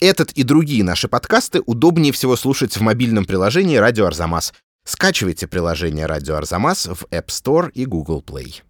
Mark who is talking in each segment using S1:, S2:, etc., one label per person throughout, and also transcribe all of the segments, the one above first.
S1: Этот и другие наши подкасты удобнее всего слушать в мобильном приложении «Радио Арзамас». Скачивайте приложение «Радио Арзамас» в App Store и Google Play.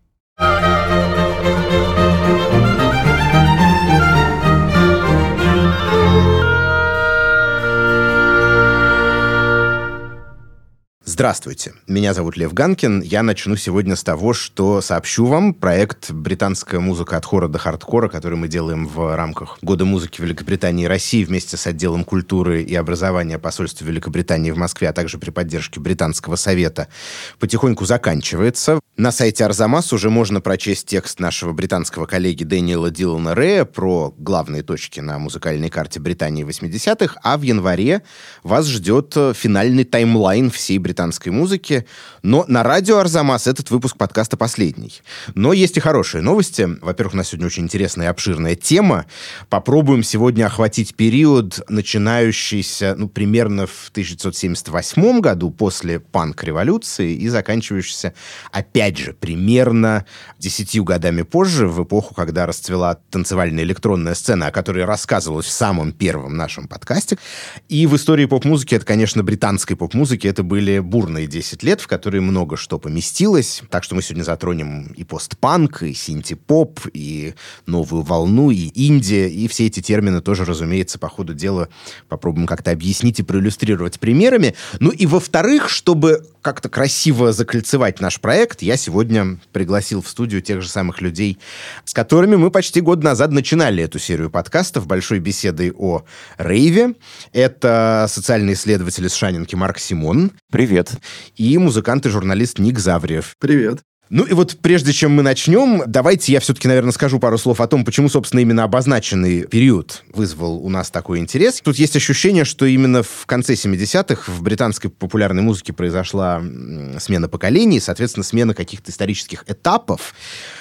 S1: Здравствуйте, меня зовут Лев Ганкин. Я начну сегодня с того, что сообщу вам проект «Британская музыка от хора до хардкора», который мы делаем в рамках Года музыки Великобритании и России вместе с отделом культуры и образования посольства Великобритании в Москве, а также при поддержке Британского совета, потихоньку заканчивается. На сайте Арзамас уже можно прочесть текст нашего британского коллеги Дэниела Дилана Рея про главные точки на музыкальной карте Британии 80-х, а в январе вас ждет финальный таймлайн всей британской британской музыки. Но на радио Арзамас этот выпуск подкаста последний. Но есть и хорошие новости. Во-первых, у нас сегодня очень интересная и обширная тема. Попробуем сегодня охватить период, начинающийся ну, примерно в 1978 году, после панк-революции, и заканчивающийся, опять же, примерно десятью годами позже, в эпоху, когда расцвела танцевальная электронная сцена, о которой рассказывалось в самом первом нашем подкасте. И в истории поп-музыки, это, конечно, британской поп-музыки, это были бурные 10 лет, в которые много что поместилось. Так что мы сегодня затронем и постпанк, и синти-поп, и новую волну, и Индия, и все эти термины тоже, разумеется, по ходу дела попробуем как-то объяснить и проиллюстрировать примерами. Ну и во-вторых, чтобы как-то красиво закольцевать наш проект, я сегодня пригласил в студию тех же самых людей, с которыми мы почти год назад начинали эту серию подкастов большой беседой о рейве. Это социальный исследователь из Шанинки Марк Симон.
S2: Привет.
S1: И музыкант и журналист Ник Завриев.
S3: Привет.
S1: Ну и вот прежде чем мы начнем, давайте я все-таки, наверное, скажу пару слов о том, почему, собственно, именно обозначенный период вызвал у нас такой интерес. Тут есть ощущение, что именно в конце 70-х в британской популярной музыке произошла смена поколений, соответственно, смена каких-то исторических этапов.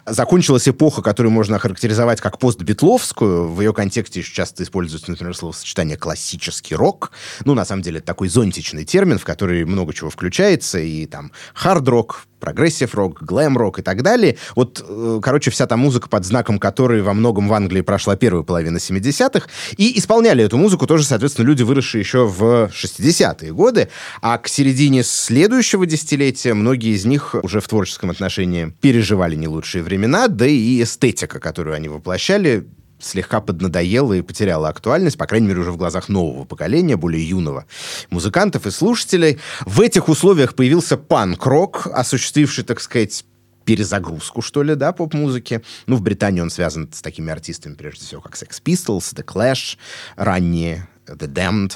S1: Закончилась эпоха, которую можно охарактеризовать как постбитловскую. В ее контексте еще часто используется, например, словосочетание «классический рок». Ну, на самом деле, это такой зонтичный термин, в который много чего включается, и там хард-рок, прогрессив-рок, глэм-рок и так далее. Вот, э, короче, вся та музыка, под знаком которой во многом в Англии прошла первая половина 70-х. И исполняли эту музыку тоже, соответственно, люди, выросшие еще в 60-е годы. А к середине следующего десятилетия многие из них уже в творческом отношении переживали не лучшие времена, да и эстетика, которую они воплощали, слегка поднадоела и потеряла актуальность, по крайней мере, уже в глазах нового поколения, более юного музыкантов и слушателей. В этих условиях появился панк-рок, осуществивший, так сказать, перезагрузку, что ли, да, поп-музыки. Ну, в Британии он связан с такими артистами, прежде всего, как Sex Pistols, The Clash, ранние The Damned.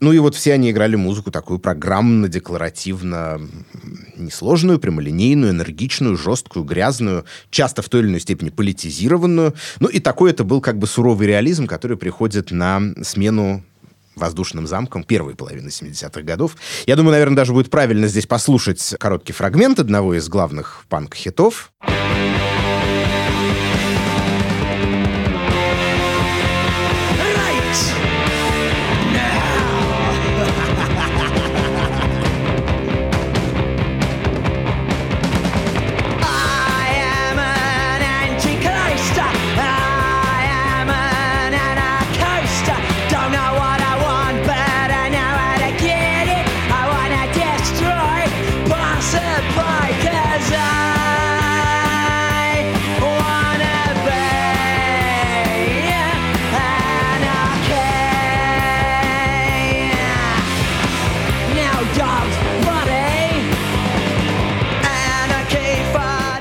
S1: Ну и вот все они играли музыку такую программно-декларативно несложную, прямолинейную, энергичную, жесткую, грязную, часто в той или иной степени политизированную. Ну и такой это был как бы суровый реализм, который приходит на смену воздушным замком первой половины 70-х годов. Я думаю, наверное, даже будет правильно здесь послушать короткий фрагмент одного из главных панк-хитов.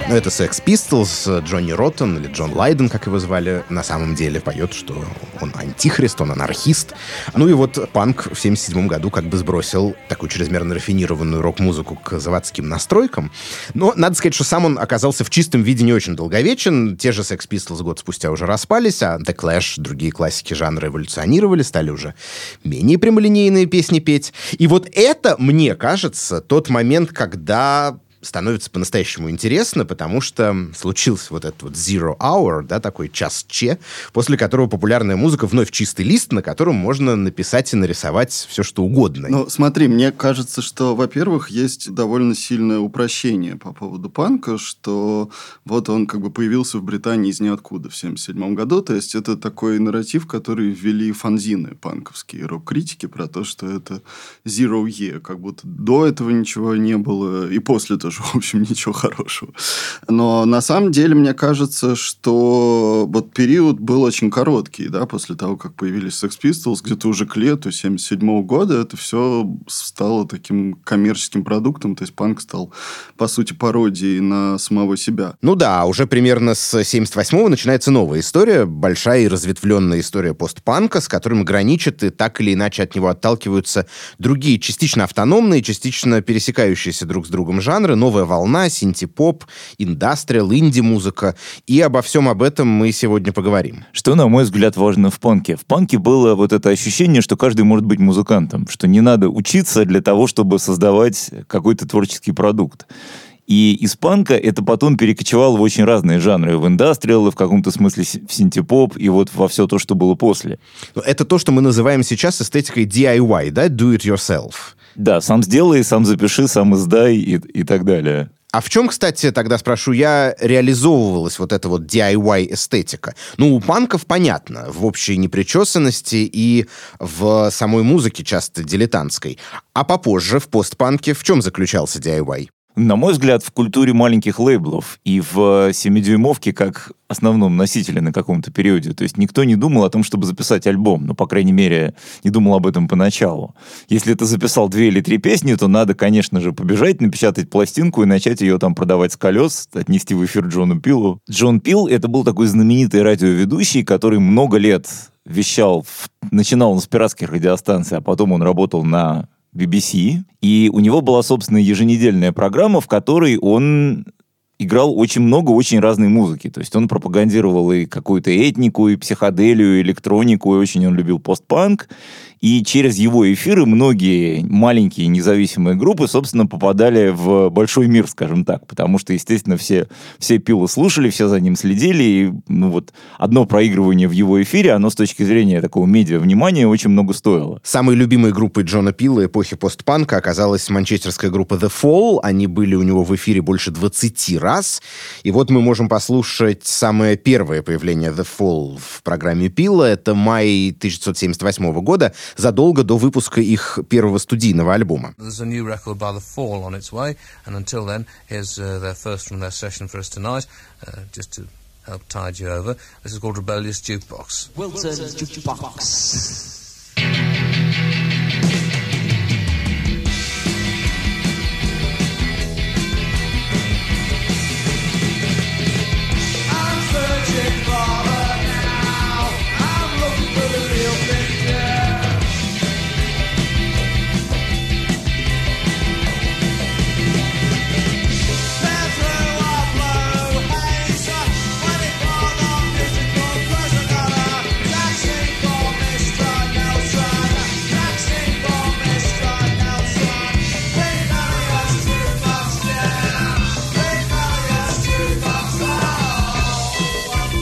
S1: Ну, это Sex Pistols, Джонни Роттон или Джон Лайден, как его звали, на самом деле поет, что он антихрист, он анархист. Ну и вот панк в 77 году как бы сбросил такую чрезмерно рафинированную рок-музыку к заводским настройкам. Но надо сказать, что сам он оказался в чистом виде не очень долговечен. Те же Sex Pistols год спустя уже распались, а The Clash, другие классики жанра эволюционировали, стали уже менее прямолинейные песни петь. И вот это, мне кажется, тот момент, когда становится по-настоящему интересно, потому что случился вот этот вот Zero Hour, да, такой час Че, после которого популярная музыка вновь чистый лист, на котором можно написать и нарисовать все, что угодно.
S2: Ну, смотри, мне кажется, что, во-первых, есть довольно сильное упрощение по поводу панка, что вот он как бы появился в Британии из ниоткуда в 1977 году, то есть это такой нарратив, который ввели фанзины панковские, рок-критики про то, что это Zero Year, как будто до этого ничего не было, и после тоже, в общем, ничего хорошего. Но на самом деле, мне кажется, что вот период был очень короткий, да, после того, как появились Sex Pistols, где-то уже к лету 77 года это все стало таким коммерческим продуктом, то есть панк стал, по сути, пародией на самого себя.
S1: Ну да, уже примерно с 78-го начинается новая история, большая и разветвленная история постпанка, с которым граничат и так или иначе от него отталкиваются другие, частично автономные, частично пересекающиеся друг с другом жанры, новая волна, синти-поп, индастриал, инди-музыка. И обо всем об этом мы сегодня поговорим.
S3: Что, на мой взгляд, важно в панке? В панке было вот это ощущение, что каждый может быть музыкантом, что не надо учиться для того, чтобы создавать какой-то творческий продукт. И из панка это потом перекочевало в очень разные жанры. В индастриал, в каком-то смысле в синтепоп, и вот во все то, что было после.
S1: Это то, что мы называем сейчас эстетикой DIY, да? Do it yourself.
S3: Да, сам сделай, сам запиши, сам издай и, и так далее.
S1: А в чем, кстати, тогда спрошу я, реализовывалась вот эта вот DIY-эстетика? Ну, у панков понятно, в общей непричесанности и в самой музыке часто дилетантской. А попозже, в постпанке, в чем заключался DIY?
S3: На мой взгляд, в культуре маленьких лейблов и в 7-дюймовке как основном носителе на каком-то периоде. То есть никто не думал о том, чтобы записать альбом. Ну, по крайней мере, не думал об этом поначалу. Если ты записал две или три песни, то надо, конечно же, побежать, напечатать пластинку и начать ее там продавать с колес, отнести в эфир Джону Пилу. Джон Пил — это был такой знаменитый радиоведущий, который много лет вещал, начинал он с пиратских радиостанций, а потом он работал на BBC, и у него была, собственно, еженедельная программа, в которой он играл очень много очень разной музыки. То есть он пропагандировал и какую-то этнику, и психоделию, и электронику, и очень он любил постпанк. И через его эфиры многие маленькие независимые группы, собственно, попадали в большой мир, скажем так, потому что, естественно, все, все пилы слушали, все за ним следили, и ну вот одно проигрывание в его эфире, оно с точки зрения такого медиа внимания очень много стоило.
S1: Самой любимой группой Джона Пила эпохи постпанка оказалась манчестерская группа The Fall. Они были у него в эфире больше 20 раз. И вот мы можем послушать самое первое появление The Fall в программе Пила. Это май 1978 года задолго до выпуска их первого студийного альбома. help tide you over. This is called Rebellious Jukebox. Wilton's Jukebox.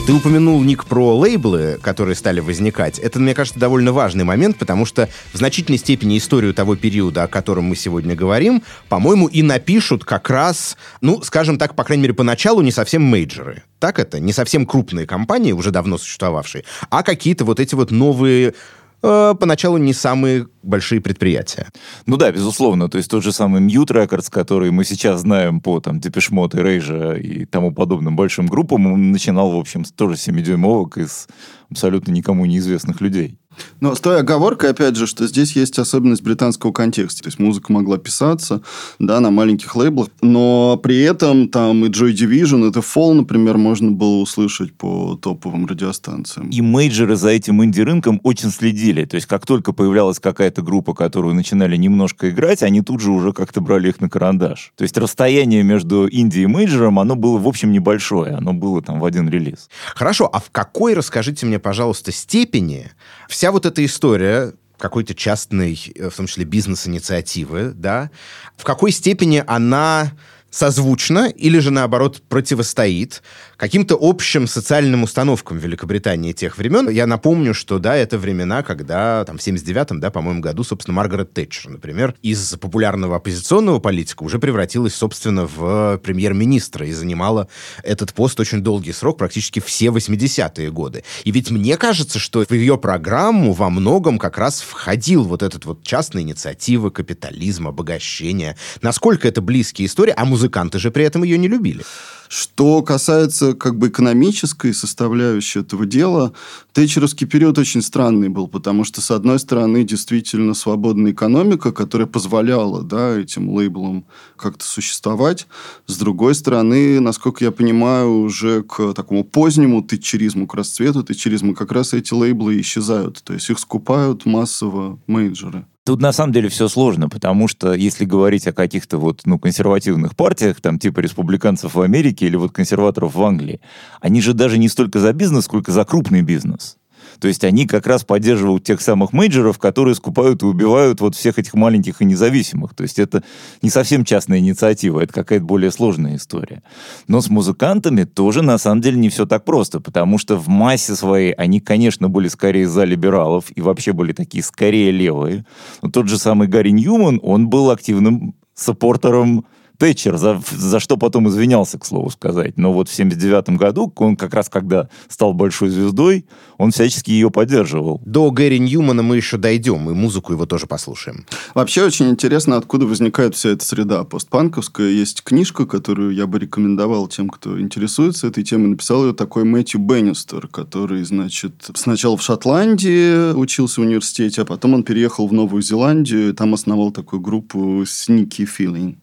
S1: Ты упомянул, Ник, про лейблы, которые стали возникать. Это, мне кажется, довольно важный момент, потому что в значительной степени историю того периода, о котором мы сегодня говорим, по-моему, и напишут как раз, ну, скажем так, по крайней мере, поначалу не совсем мейджеры. Так это? Не совсем крупные компании, уже давно существовавшие, а какие-то вот эти вот новые э, поначалу не самые большие предприятия.
S3: Ну да, безусловно. То есть тот же самый Mute Records, который мы сейчас знаем по там Депешмот и Рейжа и тому подобным большим группам, он начинал, в общем, тоже 7-дюймовок из абсолютно никому неизвестных людей.
S2: Но с той оговоркой, опять же, что здесь есть особенность британского контекста. То есть музыка могла писаться да, на маленьких лейблах, но при этом там и Joy Division, это Fall, например, можно было услышать по топовым радиостанциям.
S3: И мейджеры за этим инди-рынком очень следили. То есть как только появлялась какая-то группа, которую начинали немножко играть, они тут же уже как-то брали их на карандаш. То есть расстояние между инди и мейджером, оно было, в общем, небольшое. Оно было там в один релиз.
S1: Хорошо, а в какой, расскажите мне, пожалуйста, степени. Вся вот эта история какой-то частной, э, в том числе бизнес-инициативы, да, в какой степени она созвучно или же, наоборот, противостоит каким-то общим социальным установкам Великобритании тех времен. Я напомню, что, да, это времена, когда, там, в 79-м, да, по-моему, году, собственно, Маргарет Тэтчер, например, из популярного оппозиционного политика уже превратилась, собственно, в премьер-министра и занимала этот пост очень долгий срок, практически все 80-е годы. И ведь мне кажется, что в ее программу во многом как раз входил вот этот вот частная инициатива, капитализм, обогащение. Насколько это близкие истории, а музыканты же при этом ее не любили.
S2: Что касается как бы экономической составляющей этого дела, Тэтчеровский период очень странный был, потому что, с одной стороны, действительно свободная экономика, которая позволяла да, этим лейблам как-то существовать. С другой стороны, насколько я понимаю, уже к такому позднему тэтчеризму, к расцвету тэтчеризма как раз эти лейблы исчезают. То есть их скупают массово мейджоры.
S3: Тут на самом деле все сложно, потому что если говорить о каких-то вот, ну, консервативных партиях, там, типа республиканцев в Америке или вот консерваторов в Англии, они же даже не столько за бизнес, сколько за крупный бизнес. То есть они как раз поддерживают тех самых мейджеров, которые скупают и убивают вот всех этих маленьких и независимых. То есть это не совсем частная инициатива, это какая-то более сложная история. Но с музыкантами тоже на самом деле не все так просто, потому что в массе своей они, конечно, были скорее за либералов и вообще были такие скорее левые. Но тот же самый Гарри Ньюман, он был активным саппортером Тэтчер, за, за что потом извинялся, к слову сказать. Но вот в 79 году, он как раз когда стал большой звездой, он всячески ее поддерживал.
S1: До Гэри Ньюмана мы еще дойдем, и музыку его тоже послушаем.
S2: Вообще очень интересно, откуда возникает вся эта среда постпанковская. Есть книжка, которую я бы рекомендовал тем, кто интересуется этой темой. Написал ее такой Мэтью Беннистер, который, значит, сначала в Шотландии учился в университете, а потом он переехал в Новую Зеландию, и там основал такую группу Sneaky Feeling.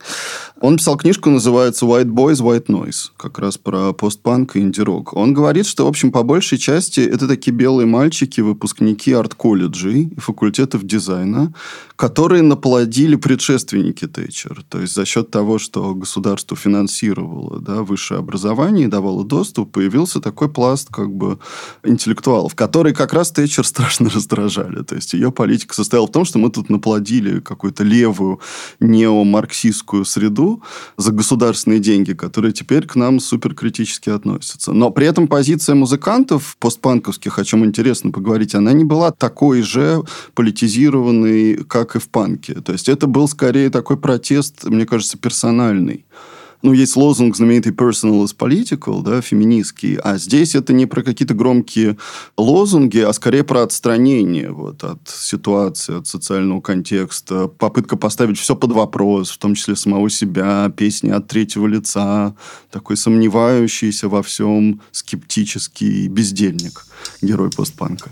S2: Он писал книжку, называется White Boys, White Noise, как раз про постпанк и инди-рок. Он говорит, что, в общем, по большей части это такие белые мальчики, выпускники арт-колледжей и факультетов дизайна, которые наплодили предшественники Тэтчер. То есть за счет того, что государство финансировало да, высшее образование и давало доступ, появился такой пласт как бы интеллектуалов, которые как раз Тэтчер страшно раздражали. То есть ее политика состояла в том, что мы тут наплодили какую-то левую неомарксистскую среду, за государственные деньги, которые теперь к нам суперкритически относятся. Но при этом позиция музыкантов постпанковских, о чем интересно поговорить, она не была такой же политизированной, как и в панке. То есть это был скорее такой протест, мне кажется, персональный ну, есть лозунг знаменитый personal is political, да, феминистский, а здесь это не про какие-то громкие лозунги, а скорее про отстранение вот, от ситуации, от социального контекста, попытка поставить все под вопрос, в том числе самого себя, песни от третьего лица, такой сомневающийся во всем скептический бездельник, герой постпанка.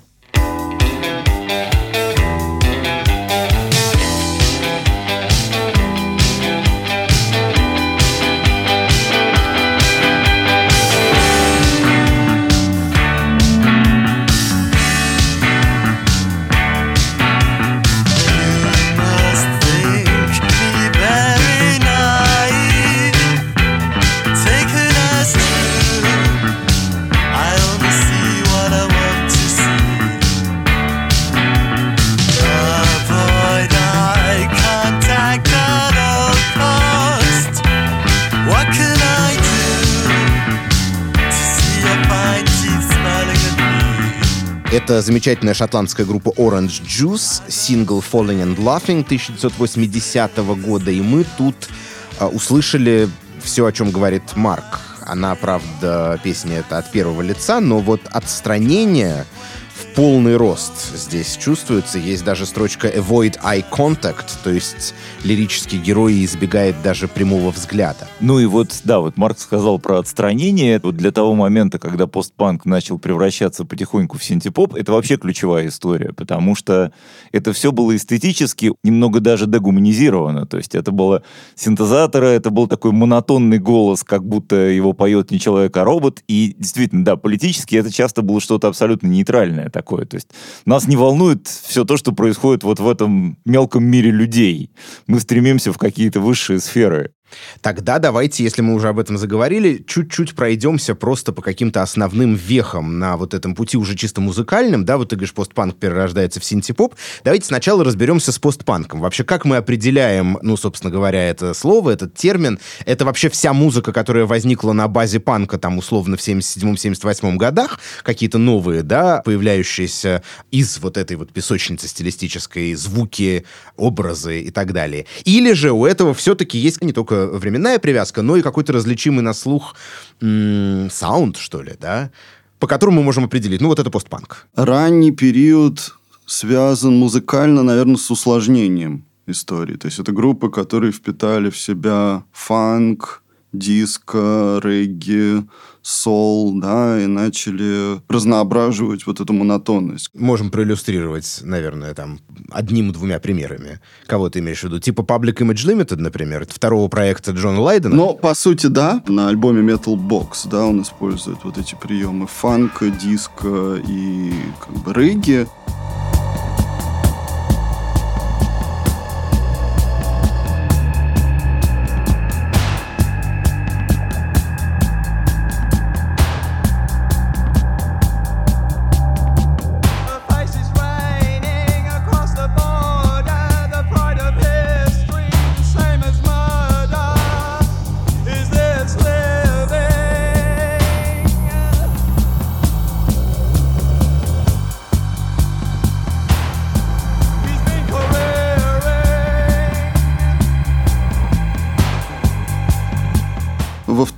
S1: Это замечательная шотландская группа Orange Juice, сингл Falling and Laughing 1980 года. И мы тут а, услышали все, о чем говорит Марк. Она, правда, песня это от первого лица, но вот отстранение полный рост здесь чувствуется. Есть даже строчка «avoid eye contact», то есть лирический герой избегает даже прямого взгляда.
S3: Ну и вот, да, вот Марк сказал про отстранение. Вот для того момента, когда постпанк начал превращаться потихоньку в синтепоп, это вообще ключевая история, потому что это все было эстетически немного даже дегуманизировано. То есть это было синтезаторы, это был такой монотонный голос, как будто его поет не человек, а робот. И действительно, да, политически это часто было что-то абсолютно нейтральное такое. То есть нас не волнует все то, что происходит вот в этом мелком мире людей. Мы стремимся в какие-то высшие сферы.
S1: Тогда давайте, если мы уже об этом заговорили, чуть-чуть пройдемся просто по каким-то основным вехам на вот этом пути уже чисто музыкальным. Да, вот ты говоришь, постпанк перерождается в синтепоп. Давайте сначала разберемся с постпанком. Вообще, как мы определяем, ну, собственно говоря, это слово, этот термин? Это вообще вся музыка, которая возникла на базе панка, там, условно, в 77-78 годах, какие-то новые, да, появляющиеся из вот этой вот песочницы стилистической, звуки, образы и так далее. Или же у этого все-таки есть не только временная привязка, но и какой-то различимый на слух саунд, что ли, да, по которому мы можем определить, ну вот это постпанк.
S2: Ранний период связан музыкально, наверное, с усложнением истории. То есть это группы, которые впитали в себя фанк, диско, регги, сол, да, и начали разноображивать вот эту монотонность.
S1: Можем проиллюстрировать, наверное, там одним-двумя примерами. Кого ты имеешь в виду? Типа Public Image Limited, например, второго проекта Джона Лайдена?
S2: Но, по сути, да. На альбоме Metal Box, да, он использует вот эти приемы фанка, диска и как бы регги.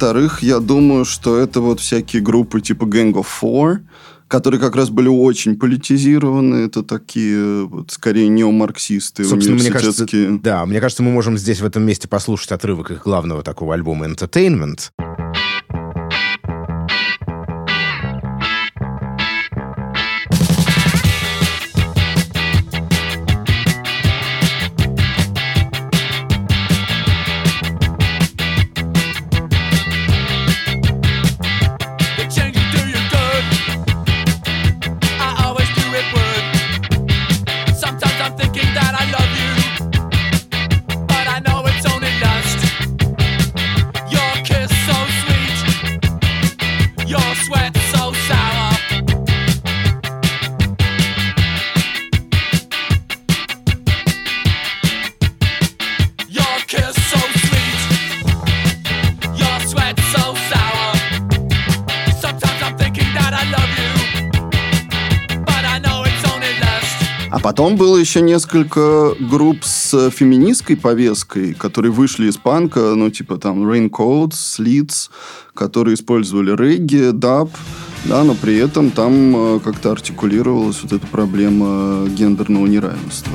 S2: Во-вторых, я думаю, что это вот всякие группы типа Gang of Four, которые как раз были очень политизированы. Это такие вот скорее неомарксисты,
S1: Собственно, мне кажется, да, мне кажется, мы можем здесь в этом месте послушать отрывок их главного такого альбома Entertainment.
S2: Потом еще несколько групп с феминистской повесткой, которые вышли из панка, ну, типа там Raincoats, Slits, которые использовали регги, даб, да, но при этом там э, как-то артикулировалась вот эта проблема гендерного неравенства.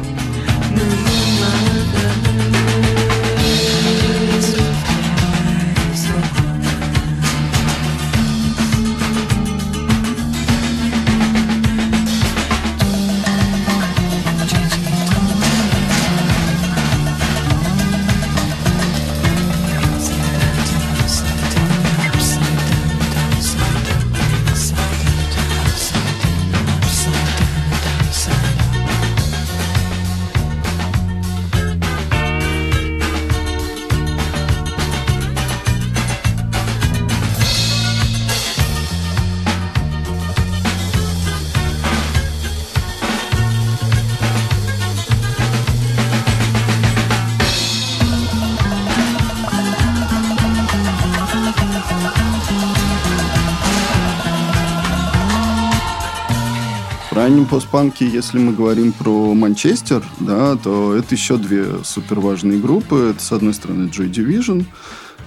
S2: Раннем постпанке, если мы говорим про Манчестер, да, то это еще две супер важные группы. Это, с одной стороны, Joy Division,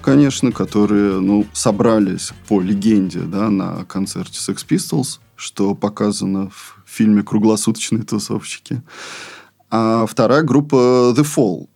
S2: конечно, которые, ну, собрались по легенде, да, на концерте Sex Pistols, что показано в фильме «Круглосуточные тусовщики». А вторая группа The Fall.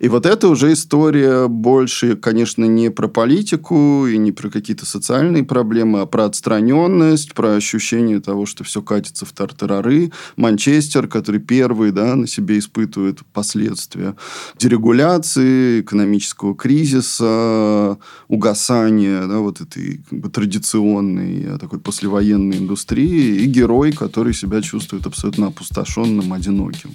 S2: И вот это уже история больше, конечно, не про политику и не про какие-то социальные проблемы, а про отстраненность, про ощущение того, что все катится в тартарары. Манчестер, который первый да, на себе испытывает последствия дерегуляции, экономического кризиса, угасания да, вот этой как бы, традиционной такой послевоенной индустрии и герой, который себя чувствует абсолютно опустошенным, одиноким.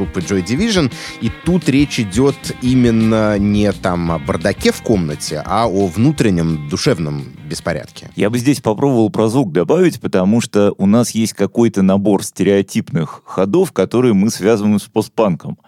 S1: Группы Joy Division, и тут речь идет именно не там о бардаке в комнате, а о внутреннем душевном беспорядке.
S3: Я бы здесь попробовал про звук добавить, потому что у нас есть какой-то набор стереотипных ходов, которые мы связываем с постпанком.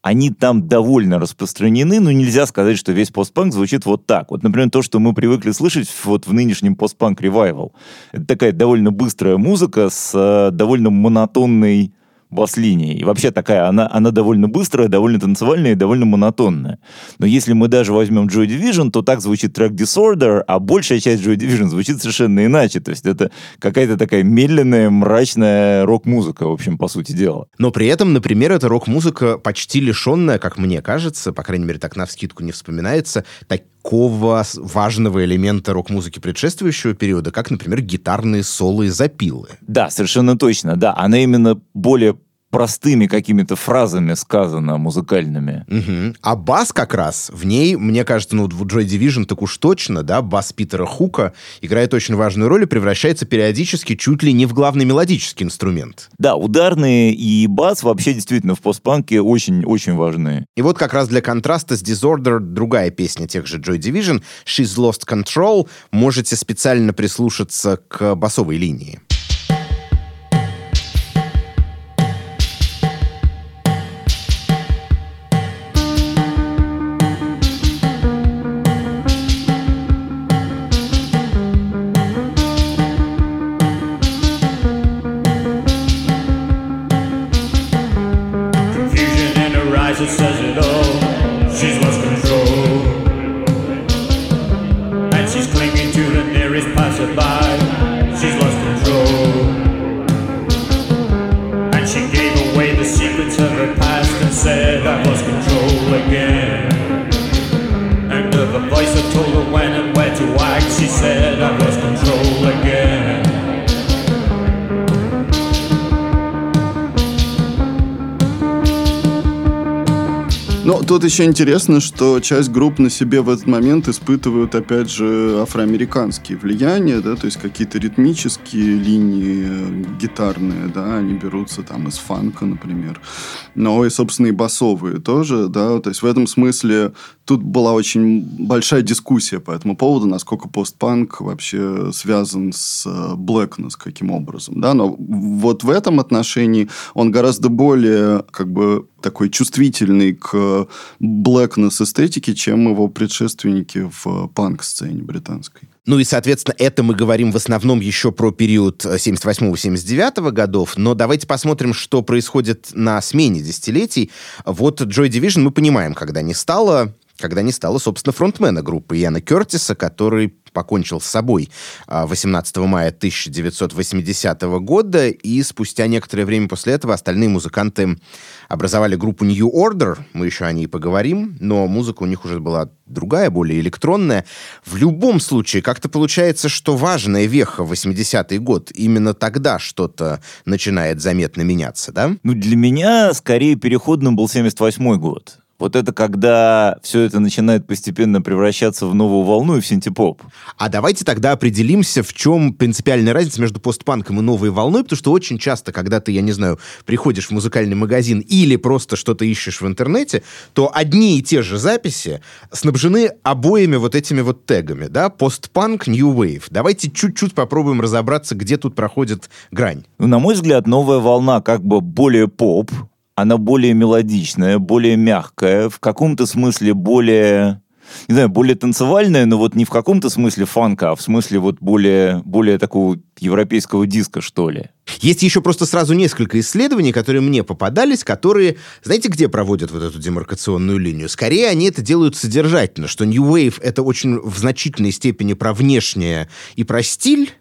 S3: Они там довольно распространены, но нельзя сказать, что весь постпанк звучит вот так. Вот, например, то, что мы привыкли слышать вот в нынешнем постпанк ревайвал. Это такая довольно быстрая музыка с э, довольно монотонной бас-линии. И вообще такая, она, она довольно быстрая, довольно танцевальная и довольно монотонная. Но если мы даже возьмем Joy Division, то так звучит трек Disorder, а большая часть Joy Division звучит совершенно иначе. То есть это какая-то такая медленная, мрачная рок-музыка, в общем, по сути дела.
S1: Но при этом, например, эта рок-музыка почти лишенная, как мне кажется, по крайней мере, так на вскидку не вспоминается, такого важного элемента рок-музыки предшествующего периода, как, например, гитарные соло и запилы.
S3: Да, совершенно точно, да. Она именно более простыми какими-то фразами сказано, музыкальными.
S1: Угу. А бас как раз в ней, мне кажется, ну, в Joy Division так уж точно, да, бас Питера Хука играет очень важную роль и превращается периодически чуть ли не в главный мелодический инструмент.
S3: Да, ударные и бас вообще действительно в постпанке очень-очень важны.
S1: И вот как раз для контраста с Disorder другая песня тех же Joy Division, She's Lost Control, можете специально прислушаться к басовой линии.
S2: Еще интересно, что часть групп на себе в этот момент испытывают, опять же, афроамериканские влияния, да, то есть какие-то ритмические линии э, гитарные, да, они берутся там из фанка, например. Но и, собственно, и басовые тоже, да, то есть в этом смысле тут была очень большая дискуссия по этому поводу, насколько постпанк вообще связан с э, Blackness, каким образом, да, но вот в этом отношении он гораздо более, как бы, такой чувствительный к blackness эстетике, чем его предшественники в панк-сцене британской.
S1: Ну и, соответственно, это мы говорим в основном еще про период 78-79 годов, но давайте посмотрим, что происходит на смене десятилетий. Вот Joy Division мы понимаем, когда не стало когда не стало, собственно, фронтмена группы Яна Кертиса, который покончил с собой 18 мая 1980 года, и спустя некоторое время после этого остальные музыканты образовали группу New Order, мы еще о ней поговорим, но музыка у них уже была другая, более электронная. В любом случае, как-то получается, что важная веха 80-й год, именно тогда что-то начинает заметно меняться, да?
S3: Ну, для меня скорее переходным был 78 год. Вот это когда все это начинает постепенно превращаться в новую волну и в синтепоп.
S1: А давайте тогда определимся, в чем принципиальная разница между постпанком и новой волной, потому что очень часто, когда ты, я не знаю, приходишь в музыкальный магазин или просто что-то ищешь в интернете, то одни и те же записи снабжены обоими вот этими вот тегами, да, постпанк, new wave. Давайте чуть-чуть попробуем разобраться, где тут проходит грань.
S3: Ну, на мой взгляд, новая волна как бы более поп, она более мелодичная, более мягкая, в каком-то смысле более не знаю, более танцевальная, но вот не в каком-то смысле фанка, а в смысле вот более, более такого европейского диска, что ли.
S1: Есть еще просто сразу несколько исследований, которые мне попадались, которые, знаете, где проводят вот эту демаркационную линию? Скорее, они это делают содержательно, что New Wave — это очень в значительной степени про внешнее и про стиль,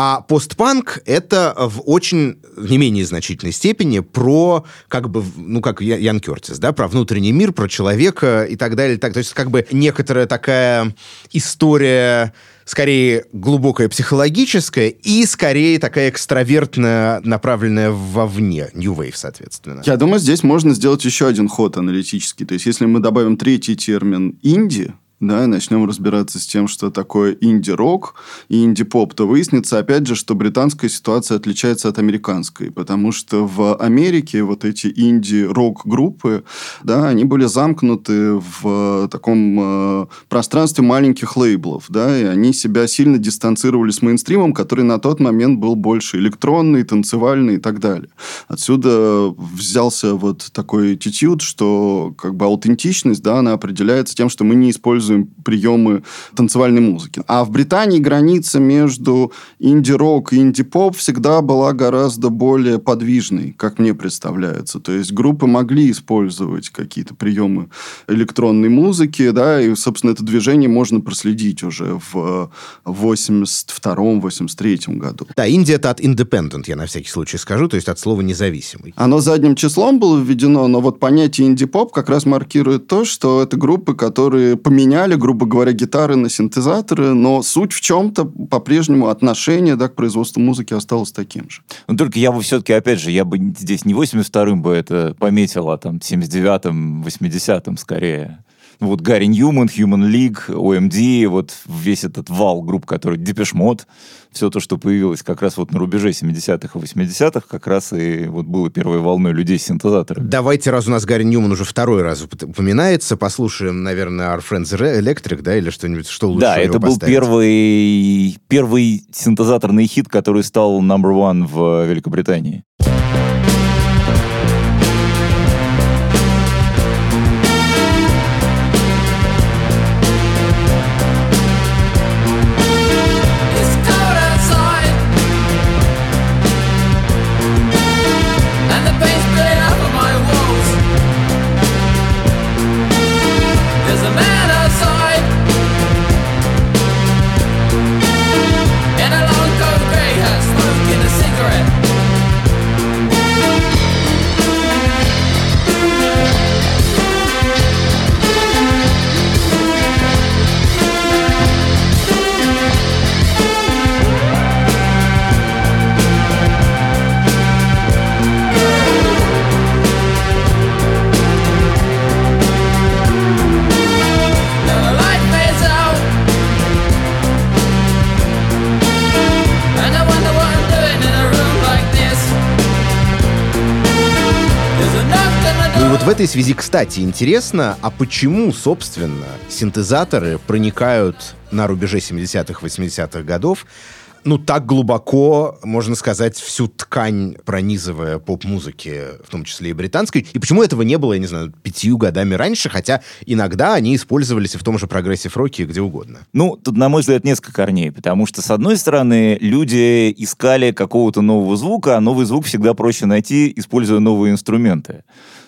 S1: А постпанк — это в очень, не менее значительной степени про, как бы, ну, как Ян Кертис, да, про внутренний мир, про человека и так далее. Так, то есть, как бы, некоторая такая история скорее глубокая психологическая и скорее такая экстравертная, направленная вовне, New Wave, соответственно.
S2: Я думаю, здесь можно сделать еще один ход аналитический. То есть, если мы добавим третий термин «инди», да, начнем разбираться с тем, что такое инди-рок и инди-поп, то выяснится, опять же, что британская ситуация отличается от американской, потому что в Америке вот эти инди-рок-группы, да, они были замкнуты в таком э, пространстве маленьких лейблов, да, и они себя сильно дистанцировали с мейнстримом, который на тот момент был больше электронный, танцевальный и так далее. Отсюда взялся вот такой attitude, что как бы аутентичность, да, она определяется тем, что мы не используем приемы танцевальной музыки. А в Британии граница между инди-рок и инди-поп всегда была гораздо более подвижной, как мне представляется. То есть группы могли использовать какие-то приемы электронной музыки, да, и, собственно, это движение можно проследить уже в 82-83 году.
S1: Да, Индия это от independent, я на всякий случай скажу, то есть от слова независимый.
S2: Оно задним числом было введено, но вот понятие инди-поп как раз маркирует то, что это группы, которые поменяли, грубо говоря, гитары на синтезаторы, но суть в чем-то по-прежнему отношение да, к производству музыки осталось таким же.
S3: Но только я бы все-таки, опять же, я бы здесь не 82-м бы это пометил, а там 79-м, 80-м скорее. Вот Гарри Ньюман, Human League, OMD, вот весь этот вал групп, который Mode, все то, что появилось как раз вот на рубеже 70-х и 80-х, как раз и вот было первой волной людей с синтезаторами.
S1: Давайте, раз у нас Гарри Ньюман уже второй раз уп- упоминается, послушаем, наверное, Our Friends Electric, да, или что-нибудь, что лучше
S3: Да, это был
S1: поставить?
S3: первый, первый синтезаторный хит, который стал number one в Великобритании.
S1: Вот в этой связи, кстати, интересно, а почему, собственно, синтезаторы проникают на рубеже 70-х, 80-х годов ну, так глубоко, можно сказать, всю ткань пронизывая поп-музыки, в том числе и британской. И почему этого не было, я не знаю, пятью годами раньше, хотя иногда они использовались и в том же прогрессив-роке, где угодно.
S3: Ну, тут, на мой взгляд, несколько корней, потому что, с одной стороны, люди искали какого-то нового звука, а новый звук всегда проще найти, используя новые инструменты.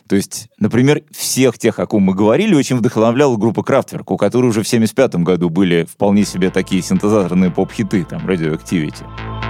S3: То есть, например, всех тех, о ком мы говорили, очень вдохновляла группа Kraftwerk, у которой уже в 75 году были вполне себе такие синтезаторные поп-хиты, там, Radioactivity.
S4: Radioactivity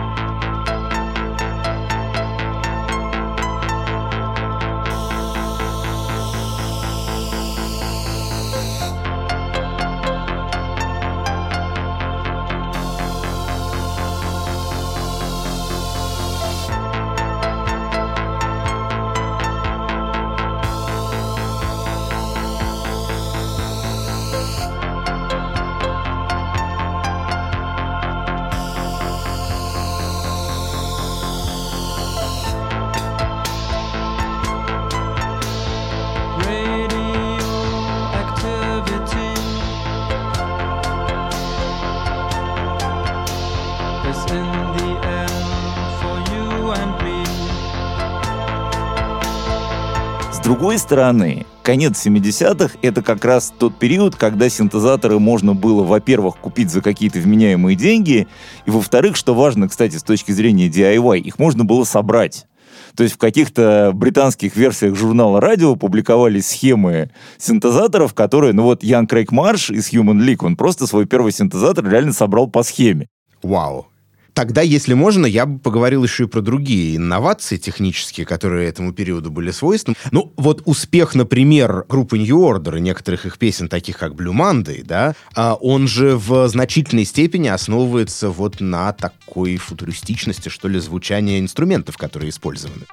S3: другой стороны, конец 70-х — это как раз тот период, когда синтезаторы можно было, во-первых, купить за какие-то вменяемые деньги, и, во-вторых, что важно, кстати, с точки зрения DIY, их можно было собрать. То есть в каких-то британских версиях журнала «Радио» публиковались схемы синтезаторов, которые, ну вот Ян Крейг Марш из Human League, он просто свой первый синтезатор реально собрал по схеме.
S1: Вау. Тогда, если можно, я бы поговорил еще и про другие инновации технические, которые этому периоду были свойственны. Ну, вот успех, например, группы New Order и некоторых их песен, таких как Blue Monday, да, а, он же в значительной степени основывается вот на такой футуристичности, что ли, звучания инструментов, которые использованы.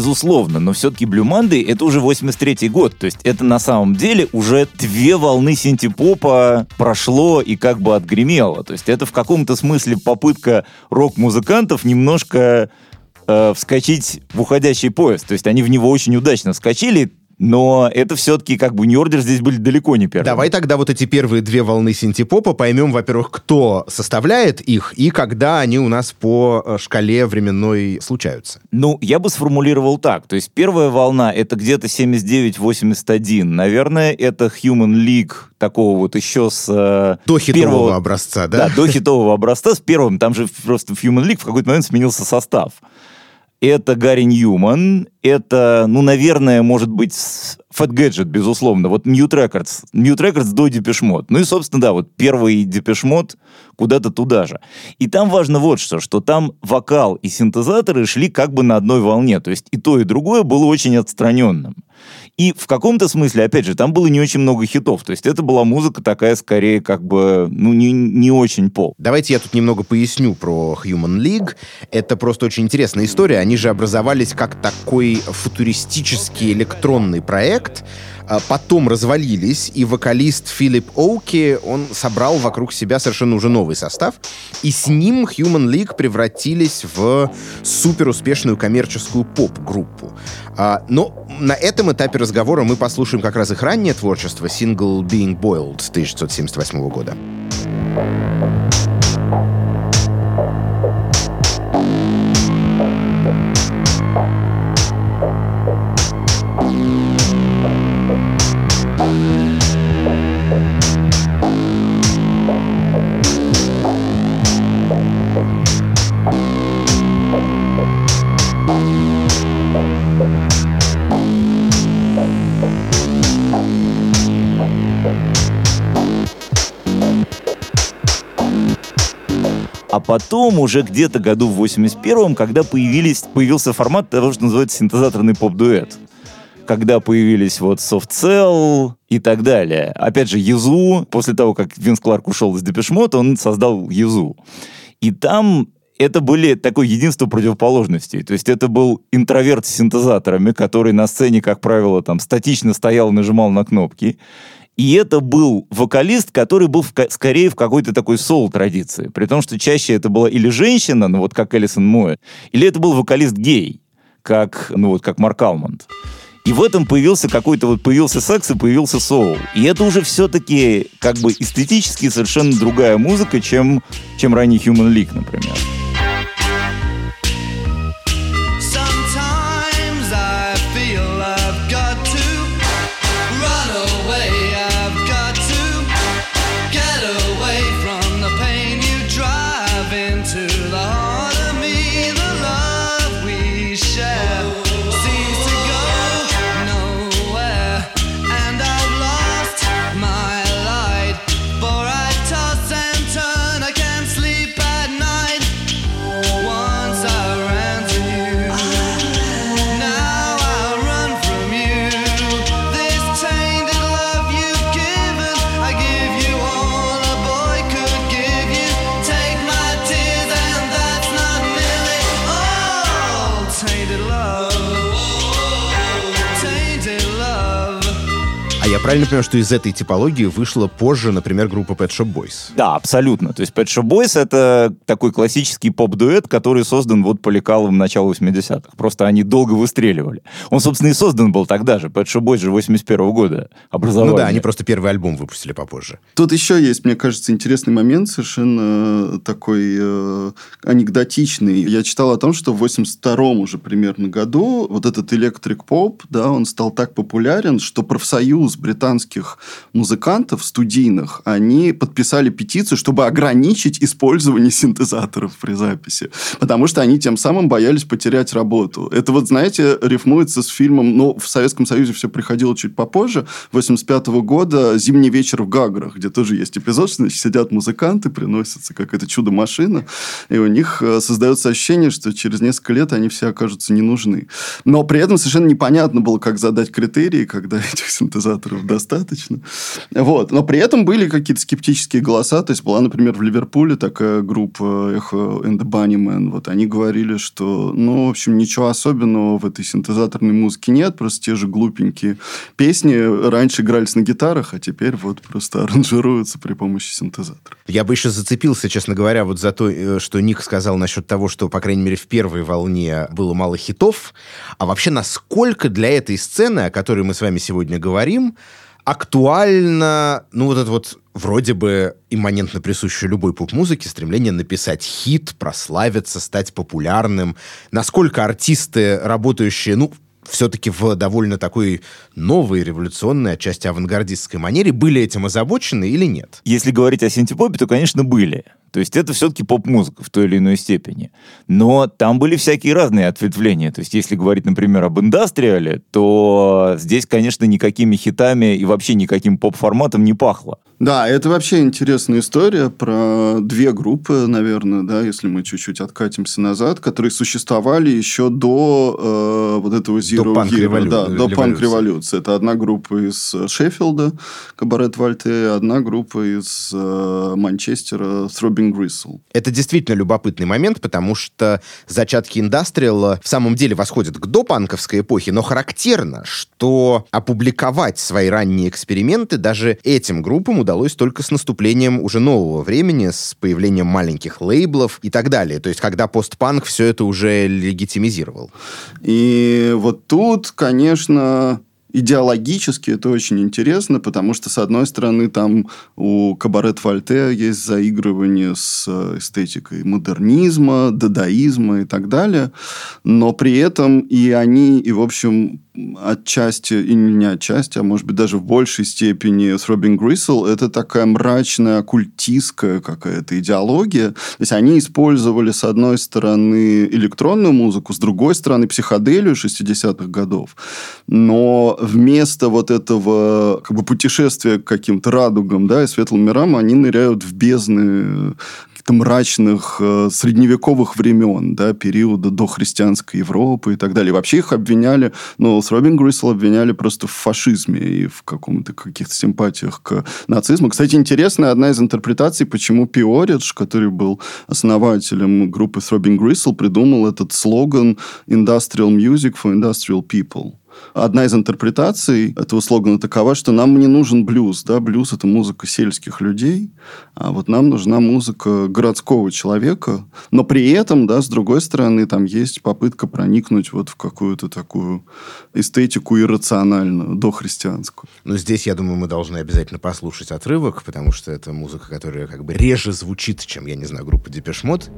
S3: Безусловно, но все-таки Monday это уже 83 год, то есть это на самом деле уже две волны синтепопа прошло и как бы отгремело. То есть это в каком-то смысле попытка рок-музыкантов немножко э, вскочить в уходящий поезд. То есть они в него очень удачно вскочили, но это все-таки как бы New Order здесь были далеко не первые.
S1: Давай тогда вот эти первые две волны синтепопа поймем, во-первых, кто составляет их и когда они у нас по э, шкале временной случаются.
S3: Ну, я бы сформулировал так. То есть первая волна — это где-то 79-81. Наверное, это Human League такого вот еще с... э,
S1: До хитового
S3: первого-
S1: образца, да?
S3: Да, до хитового образца с первым. Там же просто в Human League в какой-то момент сменился состав. Это Гарри Ньюман, это, ну, наверное, может быть, Fat Gadget, безусловно. Вот Mute Records. Mute Records до Mode. Ну и, собственно, да, вот первый Mode куда-то туда же. И там важно вот что, что там вокал и синтезаторы шли как бы на одной волне. То есть и то, и другое было очень отстраненным. И в каком-то смысле, опять же, там было не очень много хитов. То есть это была музыка такая, скорее, как бы, ну, не, не очень поп.
S1: Давайте я тут немного поясню про Human League. Это просто очень интересная история. Они же образовались как такой футуристический электронный проект, потом развалились, и вокалист Филипп Оуки, он собрал вокруг себя совершенно уже новый состав, и с ним Human League превратились в суперуспешную коммерческую поп-группу. А, но на этом этапе разговора мы послушаем как раз их раннее творчество, сингл Being Boiled 1978 года.
S3: А потом уже где-то году в 81-м, когда появились, появился формат того, что называется синтезаторный поп-дуэт. Когда появились вот Soft Cell и так далее. Опять же, Езу, после того, как Винс Кларк ушел из Депешмот, он создал Езу. И там это были такое единство противоположностей. То есть это был интроверт с синтезаторами, который на сцене, как правило, там статично стоял нажимал на кнопки. И это был вокалист, который был в скорее в какой-то такой соул-традиции. При том, что чаще это была или женщина, ну вот как Элисон Моэ, или это был вокалист гей, как, ну вот, как Марк Алмонд. И в этом появился какой-то вот, появился секс и появился соул. И это уже все-таки как бы эстетически совершенно другая музыка, чем, чем ранний Human League, например.
S1: Я правильно понимаю, что из этой типологии вышла позже, например, группа Pet Shop Boys?
S3: Да, абсолютно. То есть Pet Shop Boys — это такой классический поп-дуэт, который создан вот по лекалам начала 80-х. Просто они долго выстреливали. Он, собственно, и создан был тогда же. Pet Shop Boys же 81 года образовали.
S1: Ну да, они просто первый альбом выпустили попозже.
S2: Тут еще есть, мне кажется, интересный момент, совершенно такой э, анекдотичный. Я читал о том, что в 82-м уже примерно году вот этот электрик поп, да, он стал так популярен, что профсоюз британских музыкантов студийных, они подписали петицию, чтобы ограничить использование синтезаторов при записи. Потому что они тем самым боялись потерять работу. Это вот, знаете, рифмуется с фильмом, ну, в Советском Союзе все приходило чуть попозже, 85 года «Зимний вечер в Гаграх», где тоже есть эпизод, что сидят музыканты, приносятся какая-то чудо-машина, и у них э, создается ощущение, что через несколько лет они все окажутся не нужны. Но при этом совершенно непонятно было, как задать критерии, когда этих синтезаторов достаточно. Вот. Но при этом были какие-то скептические голоса. То есть была, например, в Ливерпуле такая группа Echo and the Bunnymen. Вот они говорили, что, ну, в общем, ничего особенного в этой синтезаторной музыке нет. Просто те же глупенькие песни раньше игрались на гитарах, а теперь вот просто аранжируются при помощи синтезатора.
S1: Я бы еще зацепился, честно говоря, вот за то, э, что Ник сказал насчет того, что, по крайней мере, в первой волне было мало хитов. А вообще, насколько для этой сцены, о которой мы с вами сегодня говорим, актуально, ну, вот это вот вроде бы имманентно присущее любой поп-музыке стремление написать хит, прославиться, стать популярным. Насколько артисты, работающие, ну, все-таки в довольно такой новой, революционной, отчасти авангардистской манере, были этим озабочены или нет?
S3: Если говорить о синтепопе, то, конечно, были. То есть это все-таки поп-музыка в той или иной степени. Но там были всякие разные ответвления. То есть если говорить, например, об индастриале, то здесь, конечно, никакими хитами и вообще никаким поп-форматом не пахло.
S2: Да, это вообще интересная история про две группы, наверное, да, если мы чуть-чуть откатимся назад, которые существовали еще до э, вот этого Zero
S1: До
S2: Hero, да, до
S1: революции.
S2: панк-революции. Это одна группа из э, Шеффилда, Кабарет Вальте, одна группа из э, Манчестера, Throbbing Gristle.
S1: Это действительно любопытный момент, потому что зачатки индастриала в самом деле восходят к допанковской эпохе, но характерно, что опубликовать свои ранние эксперименты даже этим группам удалось только с наступлением уже нового времени, с появлением маленьких лейблов и так далее. То есть, когда постпанк все это уже легитимизировал.
S2: И вот тут, конечно, идеологически это очень интересно, потому что, с одной стороны, там у Кабарет Вольте есть заигрывание с э, эстетикой модернизма, дадаизма и так далее, но при этом и они, и, в общем, отчасти, и не отчасти, а может быть даже в большей степени с Робин Грисел, это такая мрачная, оккультистская какая-то идеология. То есть они использовали, с одной стороны, электронную музыку, с другой стороны, психоделию 60-х годов. Но вместо вот этого как бы, путешествия к каким-то радугам да, и светлым мирам, они ныряют в бездны каких-то мрачных э, средневековых времен, да, периода до христианской Европы и так далее. Вообще их обвиняли, ну, с Робин Грисел обвиняли просто в фашизме и в каком-то каких-то симпатиях к нацизму. Кстати, интересная одна из интерпретаций, почему Пиоридж, который был основателем группы Throbbing Gristle, придумал этот слоган «Industrial music for industrial people». Одна из интерпретаций этого слогана такова, что нам не нужен блюз. Да? Блюз – это музыка сельских людей, а вот нам нужна музыка городского человека. Но при этом, да, с другой стороны, там есть попытка проникнуть вот в какую-то такую эстетику иррациональную, дохристианскую.
S1: Но здесь, я думаю, мы должны обязательно послушать отрывок, потому что это музыка, которая как бы реже звучит, чем, я не знаю, группа Депешмот.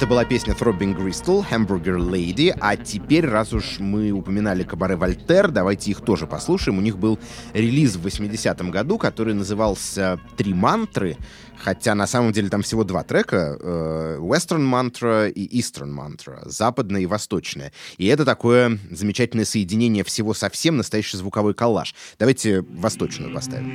S1: Это была песня Throbbing Crystal, Hamburger Lady. А теперь, раз уж мы упоминали Кабаре Вольтер, давайте их тоже послушаем. У них был релиз в 80-м году, который назывался «Три мантры», хотя на самом деле там всего два трека э, Western Mantra и Eastern Mantra, западная и восточная. И это такое замечательное соединение всего совсем, настоящий звуковой коллаж. Давайте восточную поставим.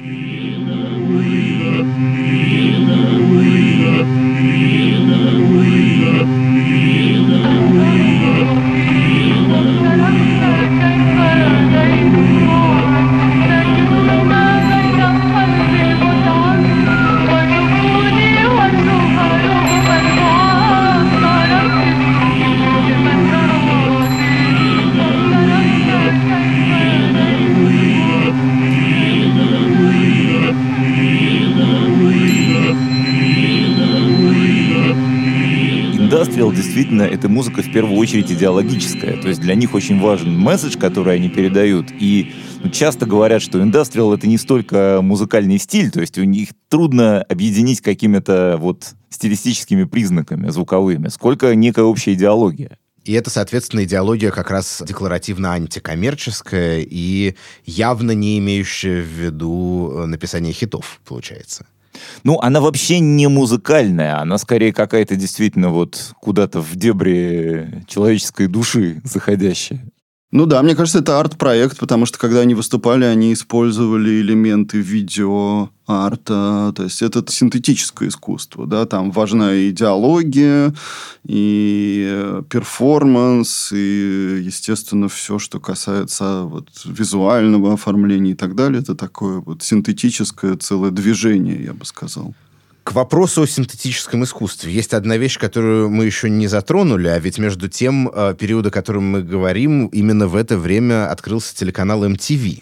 S3: Это музыка в первую очередь идеологическая. То есть для них очень важен месседж, который они передают. И ну, часто говорят, что индастриал это не столько музыкальный стиль, то есть у них трудно объединить какими-то вот стилистическими признаками звуковыми, сколько некая общая идеология.
S1: И это, соответственно, идеология как раз декларативно антикоммерческая и явно не имеющая в виду э, написание хитов, получается.
S3: Ну, она вообще не музыкальная, она скорее какая-то действительно вот куда-то в дебри человеческой души заходящая.
S2: Ну да, мне кажется, это арт-проект, потому что когда они выступали, они использовали элементы видео, арта, то есть это синтетическое искусство, да, там важна и идеология, и э, перформанс, и, естественно, все, что касается вот визуального оформления и так далее, это такое вот синтетическое целое движение, я бы сказал.
S1: К вопросу о синтетическом искусстве. Есть одна вещь, которую мы еще не затронули, а ведь между тем, э, период, о котором мы говорим, именно в это время открылся телеканал MTV.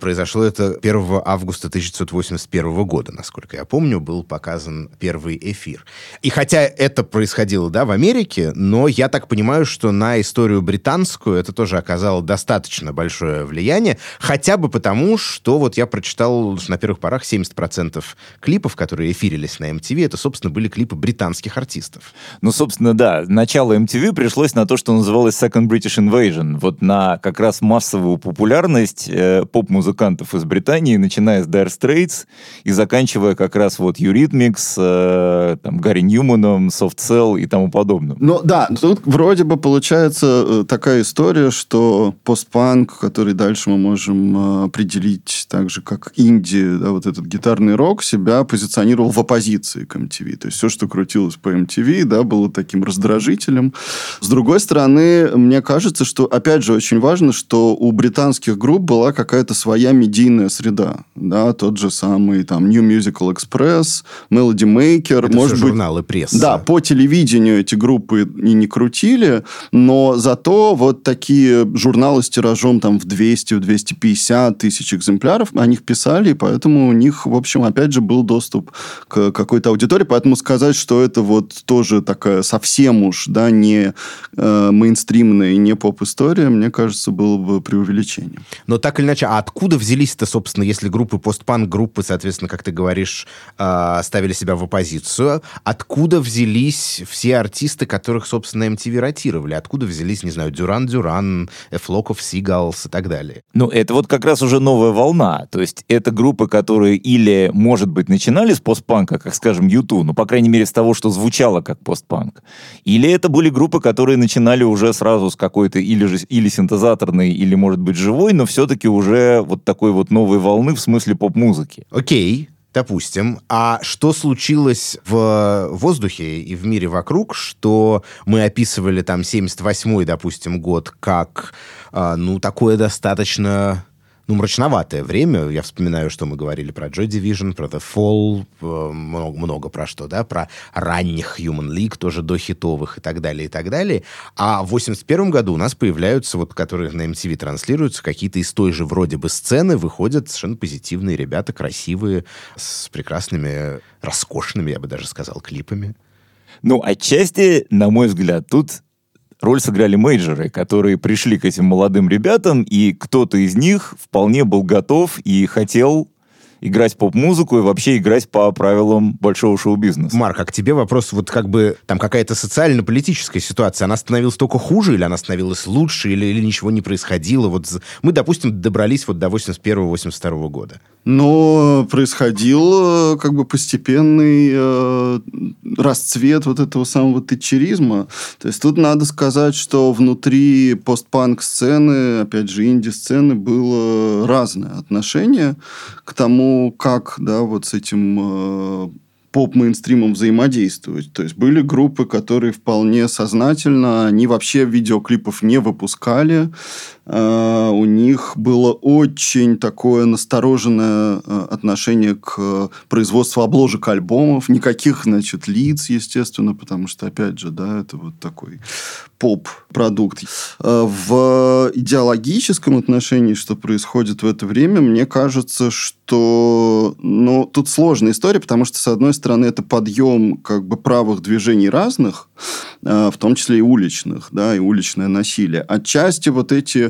S1: Произошло это 1 августа 1981 года, насколько я помню, был показан первый эфир. И хотя это происходило, да, в Америке, но я так понимаю, что на историю британскую это тоже оказало достаточно большое влияние, хотя бы потому, что вот я прочитал, на первых порах 70% клипов, которые эфирились на MTV, это, собственно, были клипы британских артистов.
S3: Ну, собственно, да, начало MTV пришлось на то, что называлось Second British Invasion. Вот на как раз массовую популярность э, поп-музыкантов из Британии, начиная с Dire Straits и заканчивая как раз вот Eurythmics, э, там, Гарри Ньюманом, Soft Cell и тому подобным.
S2: Ну да, тут вроде бы получается э, такая история, что постпанк, который дальше мы можем э, определить так же, как инди, да, вот этот гитарный рок, себя позиционировал в оппозиции к MTV. То есть все, что крутилось по MTV, да, было таким раздражителем. С другой стороны, мне кажется, что, опять же, очень важно, что у британских групп была какая-то своя медийная среда. Да, тот же самый там New Musical Express, Melody Maker.
S1: Это
S2: может
S1: все
S2: быть,
S1: журналы прессы.
S2: да, по телевидению эти группы и не крутили, но зато вот такие журналы с тиражом там в 200-250 тысяч экземпляров, о них писали, и поэтому у них, в общем, опять же, был доступ к какой-то аудитории, поэтому сказать, что это вот тоже такая совсем уж, да, не э, мейнстримная и не поп-история, мне кажется, было бы преувеличением.
S1: Но так или иначе, а откуда взялись-то, собственно, если группы, постпанк-группы, соответственно, как ты говоришь, э, ставили себя в оппозицию, откуда взялись все артисты, которых, собственно, MTV ротировали? Откуда взялись, не знаю, Дюран Дюран, of Seagulls и так далее?
S3: Ну, это вот как раз уже новая волна. То есть это группы, которые или, может быть, начинали с постпанка, как, скажем, Юту, ну, по крайней мере, с того, что звучало как постпанк. Или это были группы, которые начинали уже сразу с какой-то или, же, или синтезаторной, или, может быть, живой, но все-таки уже вот такой вот новой волны в смысле поп-музыки.
S1: Окей, допустим. А что случилось в воздухе и в мире вокруг, что мы описывали там 78-й, допустим, год как, а, ну, такое достаточно ну, мрачноватое время. Я вспоминаю, что мы говорили про Joy Division, про The Fall, э, много, много про что, да, про ранних Human League, тоже до хитовых и так далее, и так далее. А в 81 году у нас появляются, вот, которые на MTV транслируются, какие-то из той же вроде бы сцены выходят совершенно позитивные ребята, красивые, с прекрасными, роскошными, я бы даже сказал, клипами.
S3: Ну, отчасти, на мой взгляд, тут роль сыграли мейджоры, которые пришли к этим молодым ребятам, и кто-то из них вполне был готов и хотел играть поп-музыку и вообще играть по правилам большого шоу-бизнеса.
S1: Марк, а к тебе вопрос, вот как бы там какая-то социально-политическая ситуация, она становилась только хуже или она становилась лучше, или, или ничего не происходило? Вот мы, допустим, добрались вот до 81-82 года.
S2: Но происходил э, как бы постепенный э, расцвет вот этого самого тетчеризма. То есть тут надо сказать, что внутри постпанк-сцены, опять же, инди-сцены было разное отношение к тому, как, да, вот с этим э, поп-мейнстримом взаимодействовать. То есть были группы, которые вполне сознательно, они вообще видеоклипов не выпускали, Э, у них было очень такое настороженное э, отношение к э, производству обложек альбомов, никаких, значит, лиц, естественно, потому что, опять же, да, это вот такой поп-продукт. В идеологическом отношении, что происходит в это время, мне кажется, что, ну, тут сложная история, потому что, с одной стороны, это подъем как бы правых движений разных, в том числе и уличных, да, и уличное насилие. Отчасти вот эти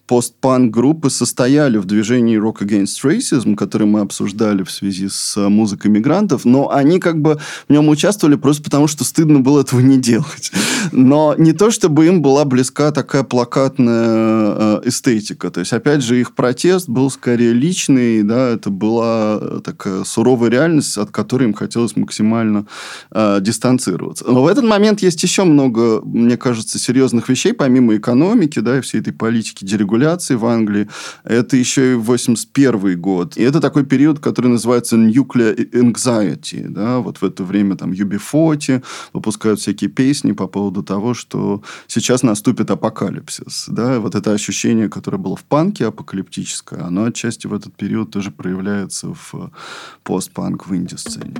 S2: постпанк-группы состояли в движении Rock Against Racism, который мы обсуждали в связи с э, музыкой мигрантов, но они как бы в нем участвовали просто потому, что стыдно было этого не делать. Но не то, чтобы им была близка такая плакатная э, эстетика. То есть, опять же, их протест был скорее личный, да, это была э, такая суровая реальность, от которой им хотелось максимально э, дистанцироваться. Но в этот момент есть еще много, мне кажется, серьезных вещей, помимо экономики, да, и всей этой политики дерегуляции в Англии. Это еще и 81 год. И это такой период, который называется nuclear anxiety, да, вот в это время там UB40 выпускают всякие песни по поводу того, что сейчас наступит апокалипсис, да, вот это ощущение, которое было в панке апокалиптическое, оно отчасти в этот период тоже проявляется в постпанк в инди-сцене.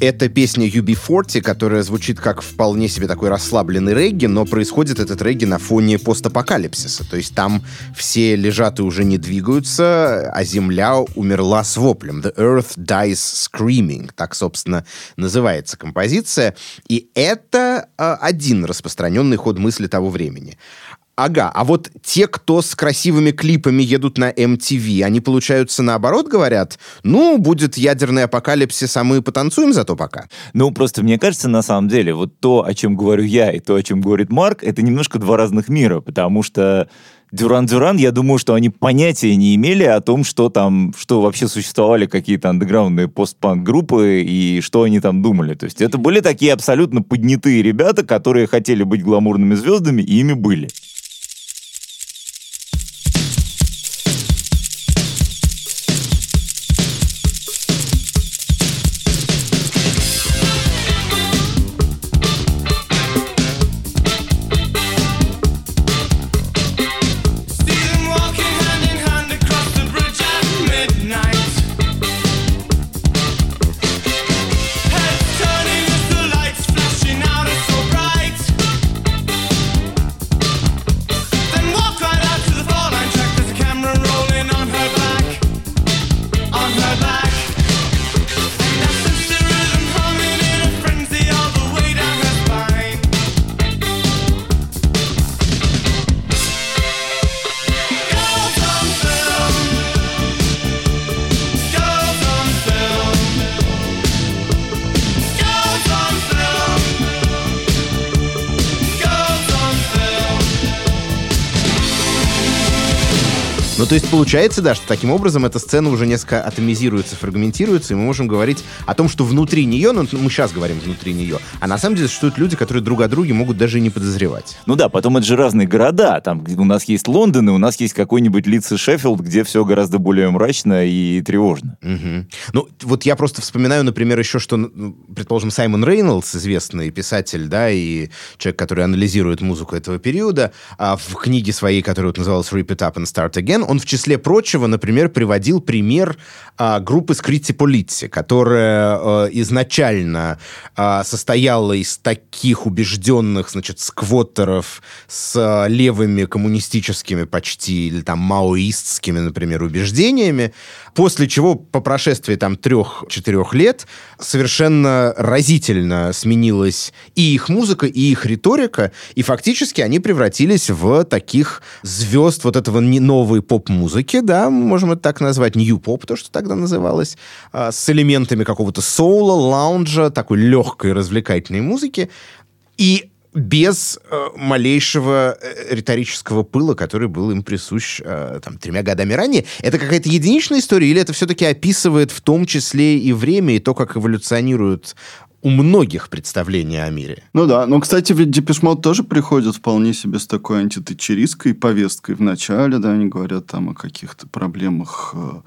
S1: Это песня UB40, которая звучит как вполне себе такой расслабленный регги, но происходит этот регги на фоне постапокалипсиса. То есть там все лежат и уже не двигаются, а Земля умерла с воплем. The Earth Dies Screaming. Так, собственно, называется композиция. И это э, один распространенный ход мысли того времени. Ага, а вот те, кто с красивыми клипами едут на MTV, они, получаются, наоборот говорят, ну, будет ядерный апокалипсис, а мы потанцуем зато пока.
S3: Ну, просто мне кажется, на самом деле, вот то, о чем говорю я, и то, о чем говорит Марк, это немножко два разных мира, потому что Дюран-Дюран, я думаю, что они понятия не имели о том, что там, что вообще существовали какие-то андеграундные постпанк-группы и что они там думали. То есть это были такие абсолютно поднятые ребята, которые хотели быть гламурными звездами, и ими были.
S1: Получается, да, что таким образом эта сцена уже несколько атомизируется, фрагментируется, и мы можем говорить о том, что внутри нее, ну, мы сейчас говорим внутри нее, а на самом деле существуют люди, которые друг о друге могут даже и не подозревать.
S3: Ну да, потом это же разные города. Там у нас есть Лондон, и у нас есть какой-нибудь Лидс и Шеффилд, где все гораздо более мрачно и тревожно.
S1: Мгм. Ну, вот я просто вспоминаю, например, еще, что, ну, предположим, Саймон Рейнольдс, известный писатель, да, и человек, который анализирует музыку этого периода, а в книге своей, которая вот называлась «Rip It Up and Start Again», он в числе прочего, например, приводил пример а, группы Скрити Политси, которая а, изначально а, состояла из таких убежденных, значит, сквоттеров с а, левыми коммунистическими почти или там маоистскими, например, убеждениями, после чего по прошествии там трех-четырех лет совершенно разительно сменилась и их музыка, и их риторика, и фактически они превратились в таких звезд вот этого не- новой поп-музыки, да, можем это так назвать, нью-поп, то, что тогда называлось, а, с элементами какого-то соула, лаунжа, такой легкой развлекательной музыки, и без э, малейшего э, риторического пыла, который был им присущ э, там, тремя годами ранее. Это какая-то единичная история, или это все-таки описывает в том числе и время, и то, как эволюционируют у многих представления о мире?
S2: Ну да, но, кстати, ведь Депешмот тоже приходит вполне себе с такой антитетчеристской повесткой в начале, да, они говорят там о каких-то проблемах э,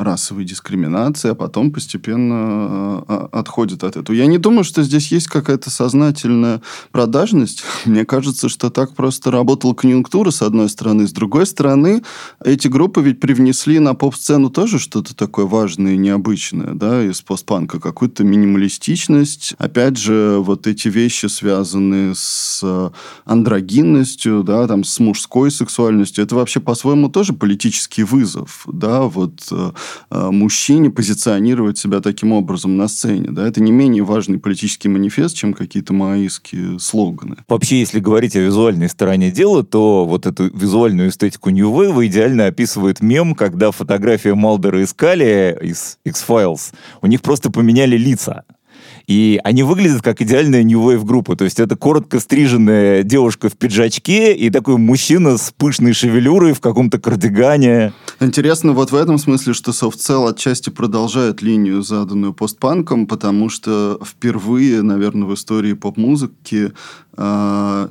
S2: расовой дискриминации, а потом постепенно э, э, отходит от этого. Я не думаю, что здесь есть какая-то сознательная продажность. Мне кажется, что так просто работала конъюнктура, с одной стороны. С другой стороны, эти группы ведь привнесли на поп-сцену тоже что-то такое важное и необычное, да, из постпанка, какую-то минималистичность. Опять же, вот эти вещи, связанные с э, андрогинностью, да, там, с мужской сексуальностью, это вообще по-своему тоже политический вызов, да, вот э, мужчине позиционировать себя таким образом на сцене, да, это не менее важный политический манифест, чем какие-то маоистские слоганы.
S3: Вообще, если говорить о визуальной стороне дела, то вот эту визуальную эстетику New Wave идеально описывает мем, когда фотография Малдера и Скали из X-Files, у них просто поменяли лица. И они выглядят как идеальная New Wave группа. То есть это коротко стриженная девушка в пиджачке и такой мужчина с пышной шевелюрой в каком-то кардигане.
S2: Интересно вот в этом смысле, что софтцел отчасти продолжает линию, заданную постпанком, потому что впервые, наверное, в истории поп-музыки э,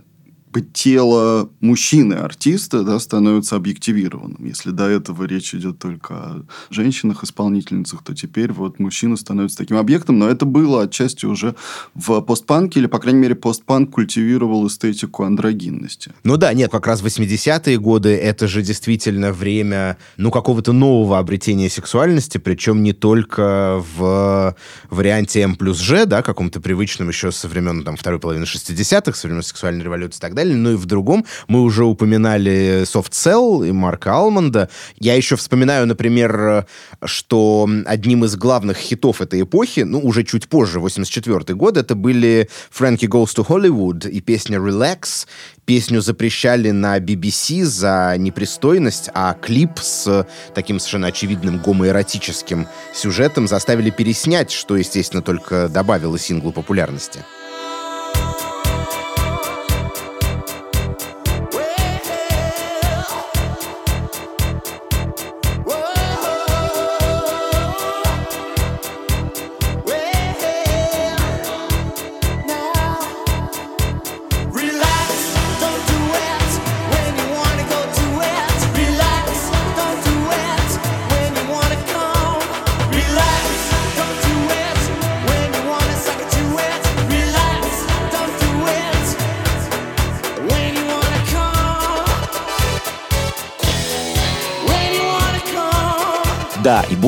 S2: тело мужчины-артиста да, становится объективированным. Если до этого речь идет только о женщинах-исполнительницах, то теперь вот мужчина становится таким объектом. Но это было отчасти уже в постпанке, или, по крайней мере, постпанк культивировал эстетику андрогинности.
S1: Ну да, нет, как раз 80-е годы это же действительно время, ну, какого-то нового обретения сексуальности, причем не только в варианте М плюс Ж, да, каком-то привычном еще со времен там, второй половины 60-х, со времен сексуальной революции и так далее, но и в другом. Мы уже упоминали Soft Cell и Марка Алманда. Я еще вспоминаю, например, что одним из главных хитов этой эпохи, ну, уже чуть позже, 84 год, это были Frankie Goes to Hollywood и песня Relax. Песню запрещали на BBC за непристойность, а клип с таким совершенно очевидным гомоэротическим сюжетом заставили переснять, что, естественно, только добавило синглу популярности.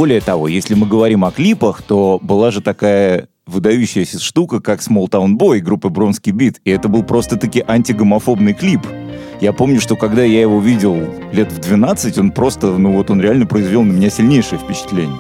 S3: Более того, если мы говорим о клипах, то была же такая выдающаяся штука, как Small Town Boy группы Бронский Бит, и это был просто-таки антигомофобный клип. Я помню, что когда я его видел лет в 12, он просто, ну вот он реально произвел на меня сильнейшее впечатление.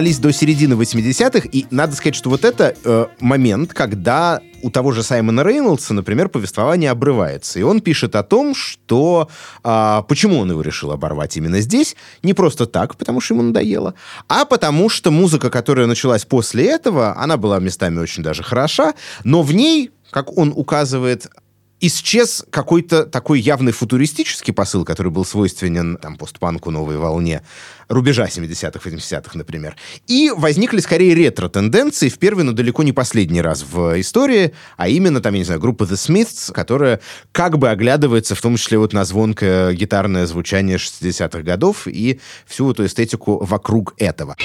S1: Добрались до середины 80-х, и надо сказать, что вот это э, момент, когда у того же Саймона Рейнольдса, например, повествование обрывается. И он пишет о том, что а, почему он его решил оборвать именно здесь. Не просто так, потому что ему надоело, а потому что музыка, которая началась после этого, она была местами очень даже хороша, но в ней, как он указывает, исчез какой-то такой явный футуристический посыл, который был свойственен там, постпанку, новой волне, рубежа 70-х, 80-х, например. И возникли скорее ретро-тенденции в первый, но далеко не последний раз в истории, а именно, там, я не знаю, группа The Smiths, которая как бы оглядывается в том числе вот на звонкое гитарное звучание 60-х годов и всю эту эстетику вокруг этого.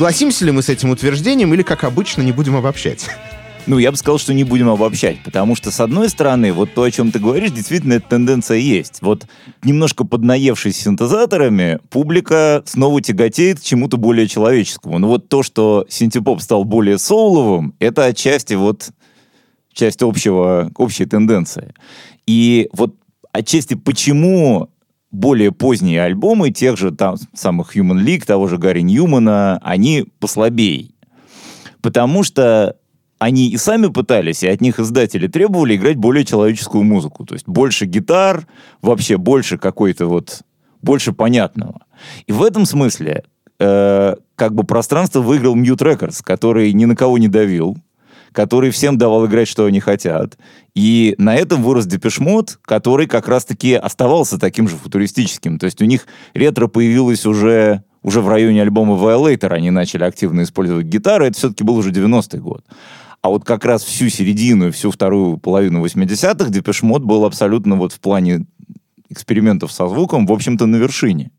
S1: Согласимся ли мы с этим утверждением или, как обычно, не будем обобщать?
S3: Ну, я бы сказал, что не будем обобщать, потому что, с одной стороны, вот то, о чем ты говоришь, действительно, эта тенденция есть. Вот немножко поднаевшись синтезаторами, публика снова тяготеет к чему-то более человеческому. Но вот то, что синтепоп стал более соуловым, это отчасти вот часть общего, общей тенденции. И вот отчасти почему более поздние альбомы тех же там самых Human League, того же Гарри Ньюмана, они послабее. Потому что они и сами пытались, и от них издатели требовали играть более человеческую музыку. То есть больше гитар, вообще больше какой-то вот, больше понятного. И в этом смысле э, как бы пространство выиграл Mute Records, который ни на кого не давил, который всем давал играть, что они хотят. И на этом вырос Депешмот, который как раз-таки оставался таким же футуристическим. То есть у них ретро появилось уже, уже в районе альбома Violator, они начали активно использовать гитары, это все-таки был уже 90-й год. А вот как раз всю середину и всю вторую половину 80-х Депешмот был абсолютно вот в плане экспериментов со звуком, в общем-то, на вершине.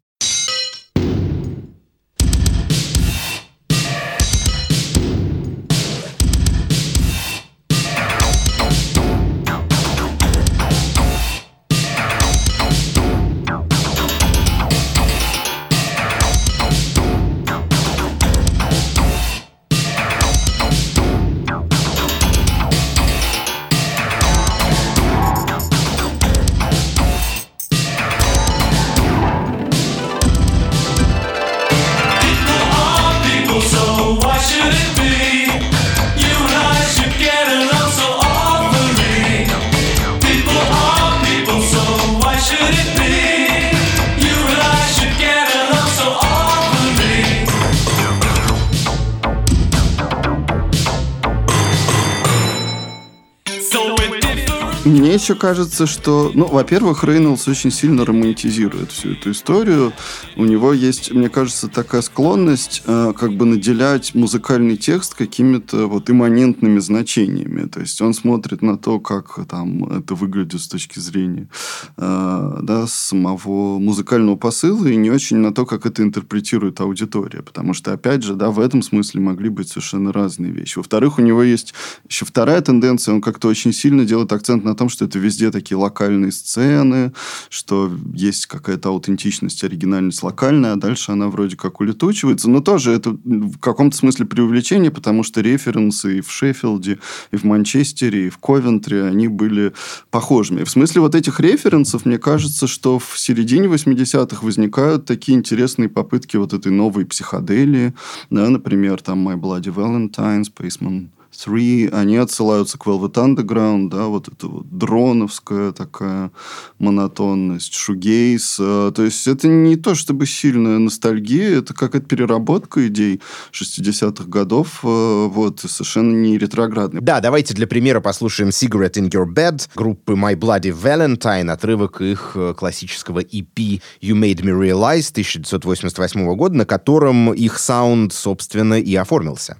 S2: Еще кажется, что, ну, во-первых, Рейнольдс очень сильно романтизирует всю эту историю. У него есть, мне кажется, такая склонность э, как бы наделять музыкальный текст какими-то вот имманентными значениями. То есть он смотрит на то, как там это выглядит с точки зрения э, да, самого музыкального посыла и не очень на то, как это интерпретирует аудитория. Потому что, опять же, да, в этом смысле могли быть совершенно разные вещи. Во-вторых, у него есть еще вторая тенденция, он как-то очень сильно делает акцент на том, что это везде такие локальные сцены, что есть какая-то аутентичность, оригинальность локальная, а дальше она вроде как улетучивается. Но тоже это в каком-то смысле преувеличение, потому что референсы и в Шеффилде, и в Манчестере, и в Ковентри, они были похожими. В смысле вот этих референсов, мне кажется, что в середине 80-х возникают такие интересные попытки вот этой новой психоделии, да, например, там My Bloody Valentine, Spaceman Three, они отсылаются к Velvet Underground, да, вот это вот дроновская такая монотонность, шугейс. э, То есть это не то чтобы сильная ностальгия, это какая-то переработка идей 60-х годов, э, вот, совершенно не ретроградная.
S1: Да, давайте для примера послушаем Cigarette in Your Bed группы My Bloody Valentine, отрывок их э, классического EP You Made Me Realize 1988 года, на котором их саунд, собственно, и оформился.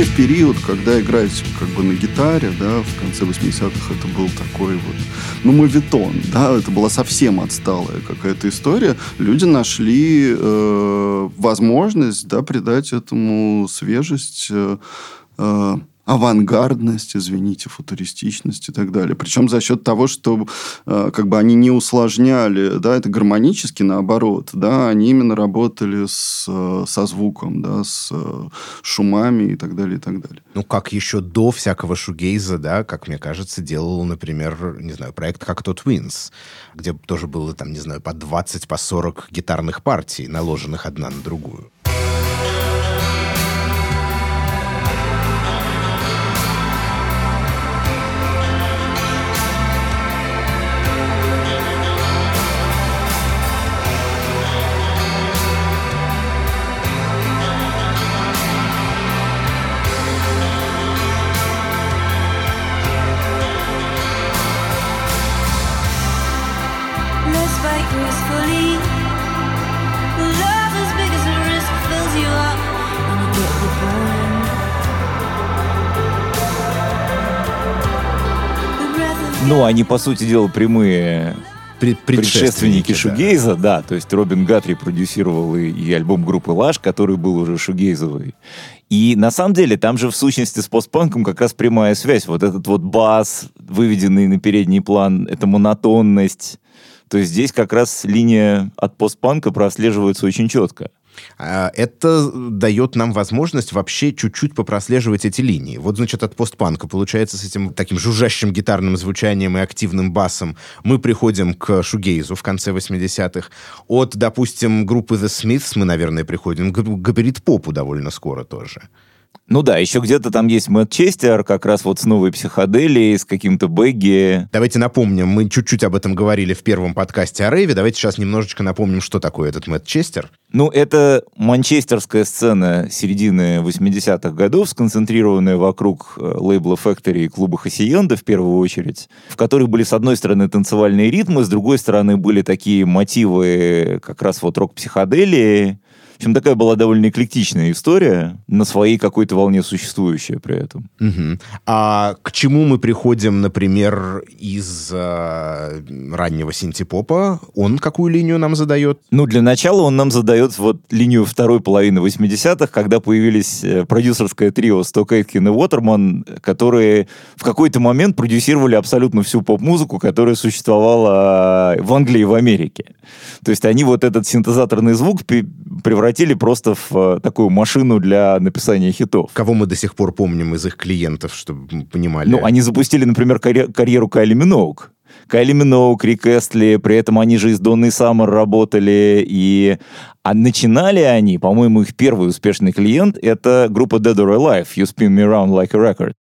S2: Вообще период, когда играть как бы на гитаре, да, в конце 80-х это был такой вот, ну, мовитон, да, это была совсем отсталая какая-то история. Люди нашли э, возможность, да, придать этому свежесть, э, э, авангардность, извините, футуристичность и так далее. Причем за счет того, что э, как бы они не усложняли, да, это гармонически наоборот, да, они именно работали с, э, со звуком, да, с э, шумами и так далее, и так далее.
S1: Ну, как еще до всякого шугейза, да, как мне кажется, делал, например, не знаю, проект как тот Twins, где тоже было, там, не знаю, по 20, по 40 гитарных партий, наложенных одна на другую.
S3: Ну, они, по сути дела, прямые
S1: Пред-
S3: предшественники
S1: да.
S3: Шугейза, да. То есть Робин Гатри продюсировал и, и альбом группы Лаш, который был уже шугейзовый. И на самом деле там же в сущности с постпанком как раз прямая связь. Вот этот вот бас, выведенный на передний план, эта монотонность. То есть здесь как раз линия от постпанка прослеживается очень четко.
S1: А, Это дает нам возможность вообще чуть-чуть попрослеживать эти линии. Вот, значит, от постпанка, получается, с этим таким жужжащим гитарным звучанием и активным басом мы приходим к шугейзу в конце 80-х. От, допустим, группы The Smiths мы, наверное, приходим к габарит-попу довольно скоро тоже.
S3: Ну да, еще где-то там есть Мэтт Честер, как раз вот с новой психоделией, с каким-то бэгги.
S1: Давайте напомним, мы чуть-чуть об этом говорили в первом подкасте о Рэйве. Давайте сейчас немножечко напомним, что такое этот Мэтт Честер.
S3: Ну, это манчестерская сцена середины 80-х годов, сконцентрированная вокруг э, лейбла Factory и клуба Хасиенда в первую очередь, в которых были, с одной стороны, танцевальные ритмы, с другой стороны, были такие мотивы как раз вот рок-психоделии. В общем, такая была довольно эклектичная история, на своей какой-то волне существующая при этом.
S1: Мгм. А к чему мы приходим, например, из э, раннего синтепопа? Он какую линию нам задает?
S3: Ну, для начала он нам задает вот линию второй половины 80-х, когда появились э, продюсерское трио Сток Эйткин и Уотерман, которые в какой-то момент продюсировали абсолютно всю поп-музыку, которая существовала э, в Англии и в Америке. То есть они вот этот синтезаторный звук пе- превратили просто в э, такую машину для написания хитов.
S1: Кого мы до сих пор помним из их клиентов, чтобы мы понимали?
S3: Ну, они запустили, например, карье- карьеру Кайли Миноуг. Кайли Миноуг, Рик Эстли, при этом они же и с Донной Саммер работали, и... А начинали они, по-моему, их первый успешный клиент — это группа Dead or Alive, You Spin Me Around Like a Record.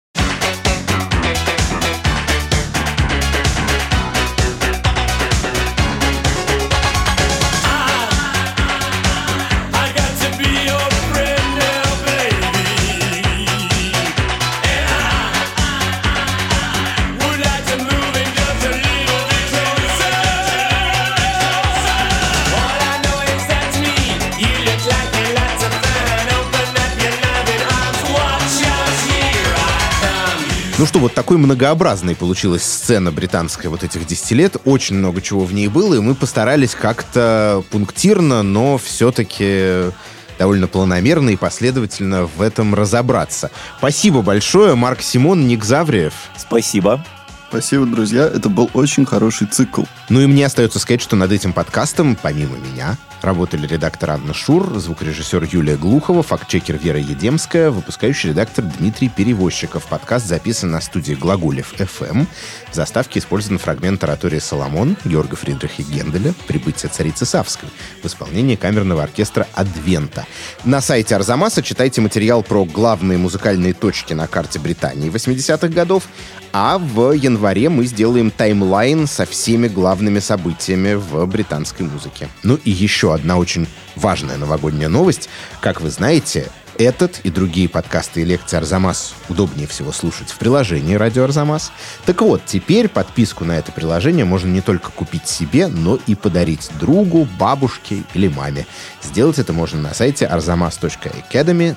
S1: Ну что, вот такой многообразной получилась сцена британская вот этих 10 лет. Очень много чего в ней было, и мы постарались как-то пунктирно, но все-таки довольно планомерно и последовательно в этом разобраться. Спасибо большое, Марк Симон, Ник Завриев.
S3: Спасибо.
S2: Спасибо, друзья. Это был очень хороший цикл.
S1: Ну и мне остается сказать, что над этим подкастом, помимо меня, работали редактор Анна Шур, звукорежиссер Юлия Глухова, фактчекер Вера Едемская, выпускающий редактор Дмитрий Перевозчиков. Подкаст записан на студии Глаголев FM. В заставке использован фрагмент оратории «Соломон» Георга Фридриха Генделя «Прибытие царицы Савской» в исполнении камерного оркестра «Адвента». На сайте Арзамаса читайте материал про главные музыкальные точки на карте Британии 80-х годов, а в январе мы сделаем таймлайн со всеми главными событиями в британской музыке. Ну и еще одна очень важная новогодняя новость. Как вы знаете, этот и другие подкасты и лекции Арзамас удобнее всего слушать в приложении «Радио Арзамас». Так вот, теперь подписку на это приложение можно не только купить себе, но и подарить другу, бабушке или маме. Сделать это можно на сайте arzamas.academy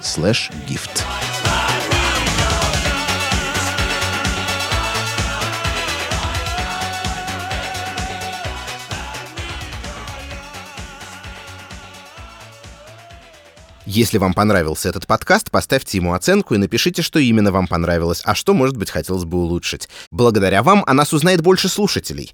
S1: Если вам понравился этот подкаст, поставьте ему оценку и напишите, что именно вам понравилось, а что, может быть, хотелось бы улучшить. Благодаря вам о нас узнает больше слушателей.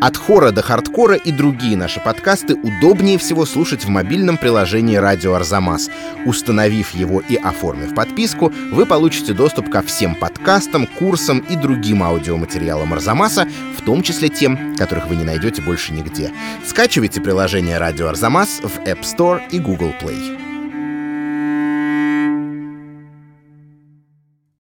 S1: От хора до хардкора и другие наши подкасты удобнее всего слушать в мобильном приложении «Радио Арзамас». Установив его и оформив подписку, вы получите доступ ко всем подкастам, курсам и другим аудиоматериалам Арзамаса, в том числе тем, которых вы не найдете больше нигде. Скачивайте приложение «Радио Арзамас» в App Store и Google Play.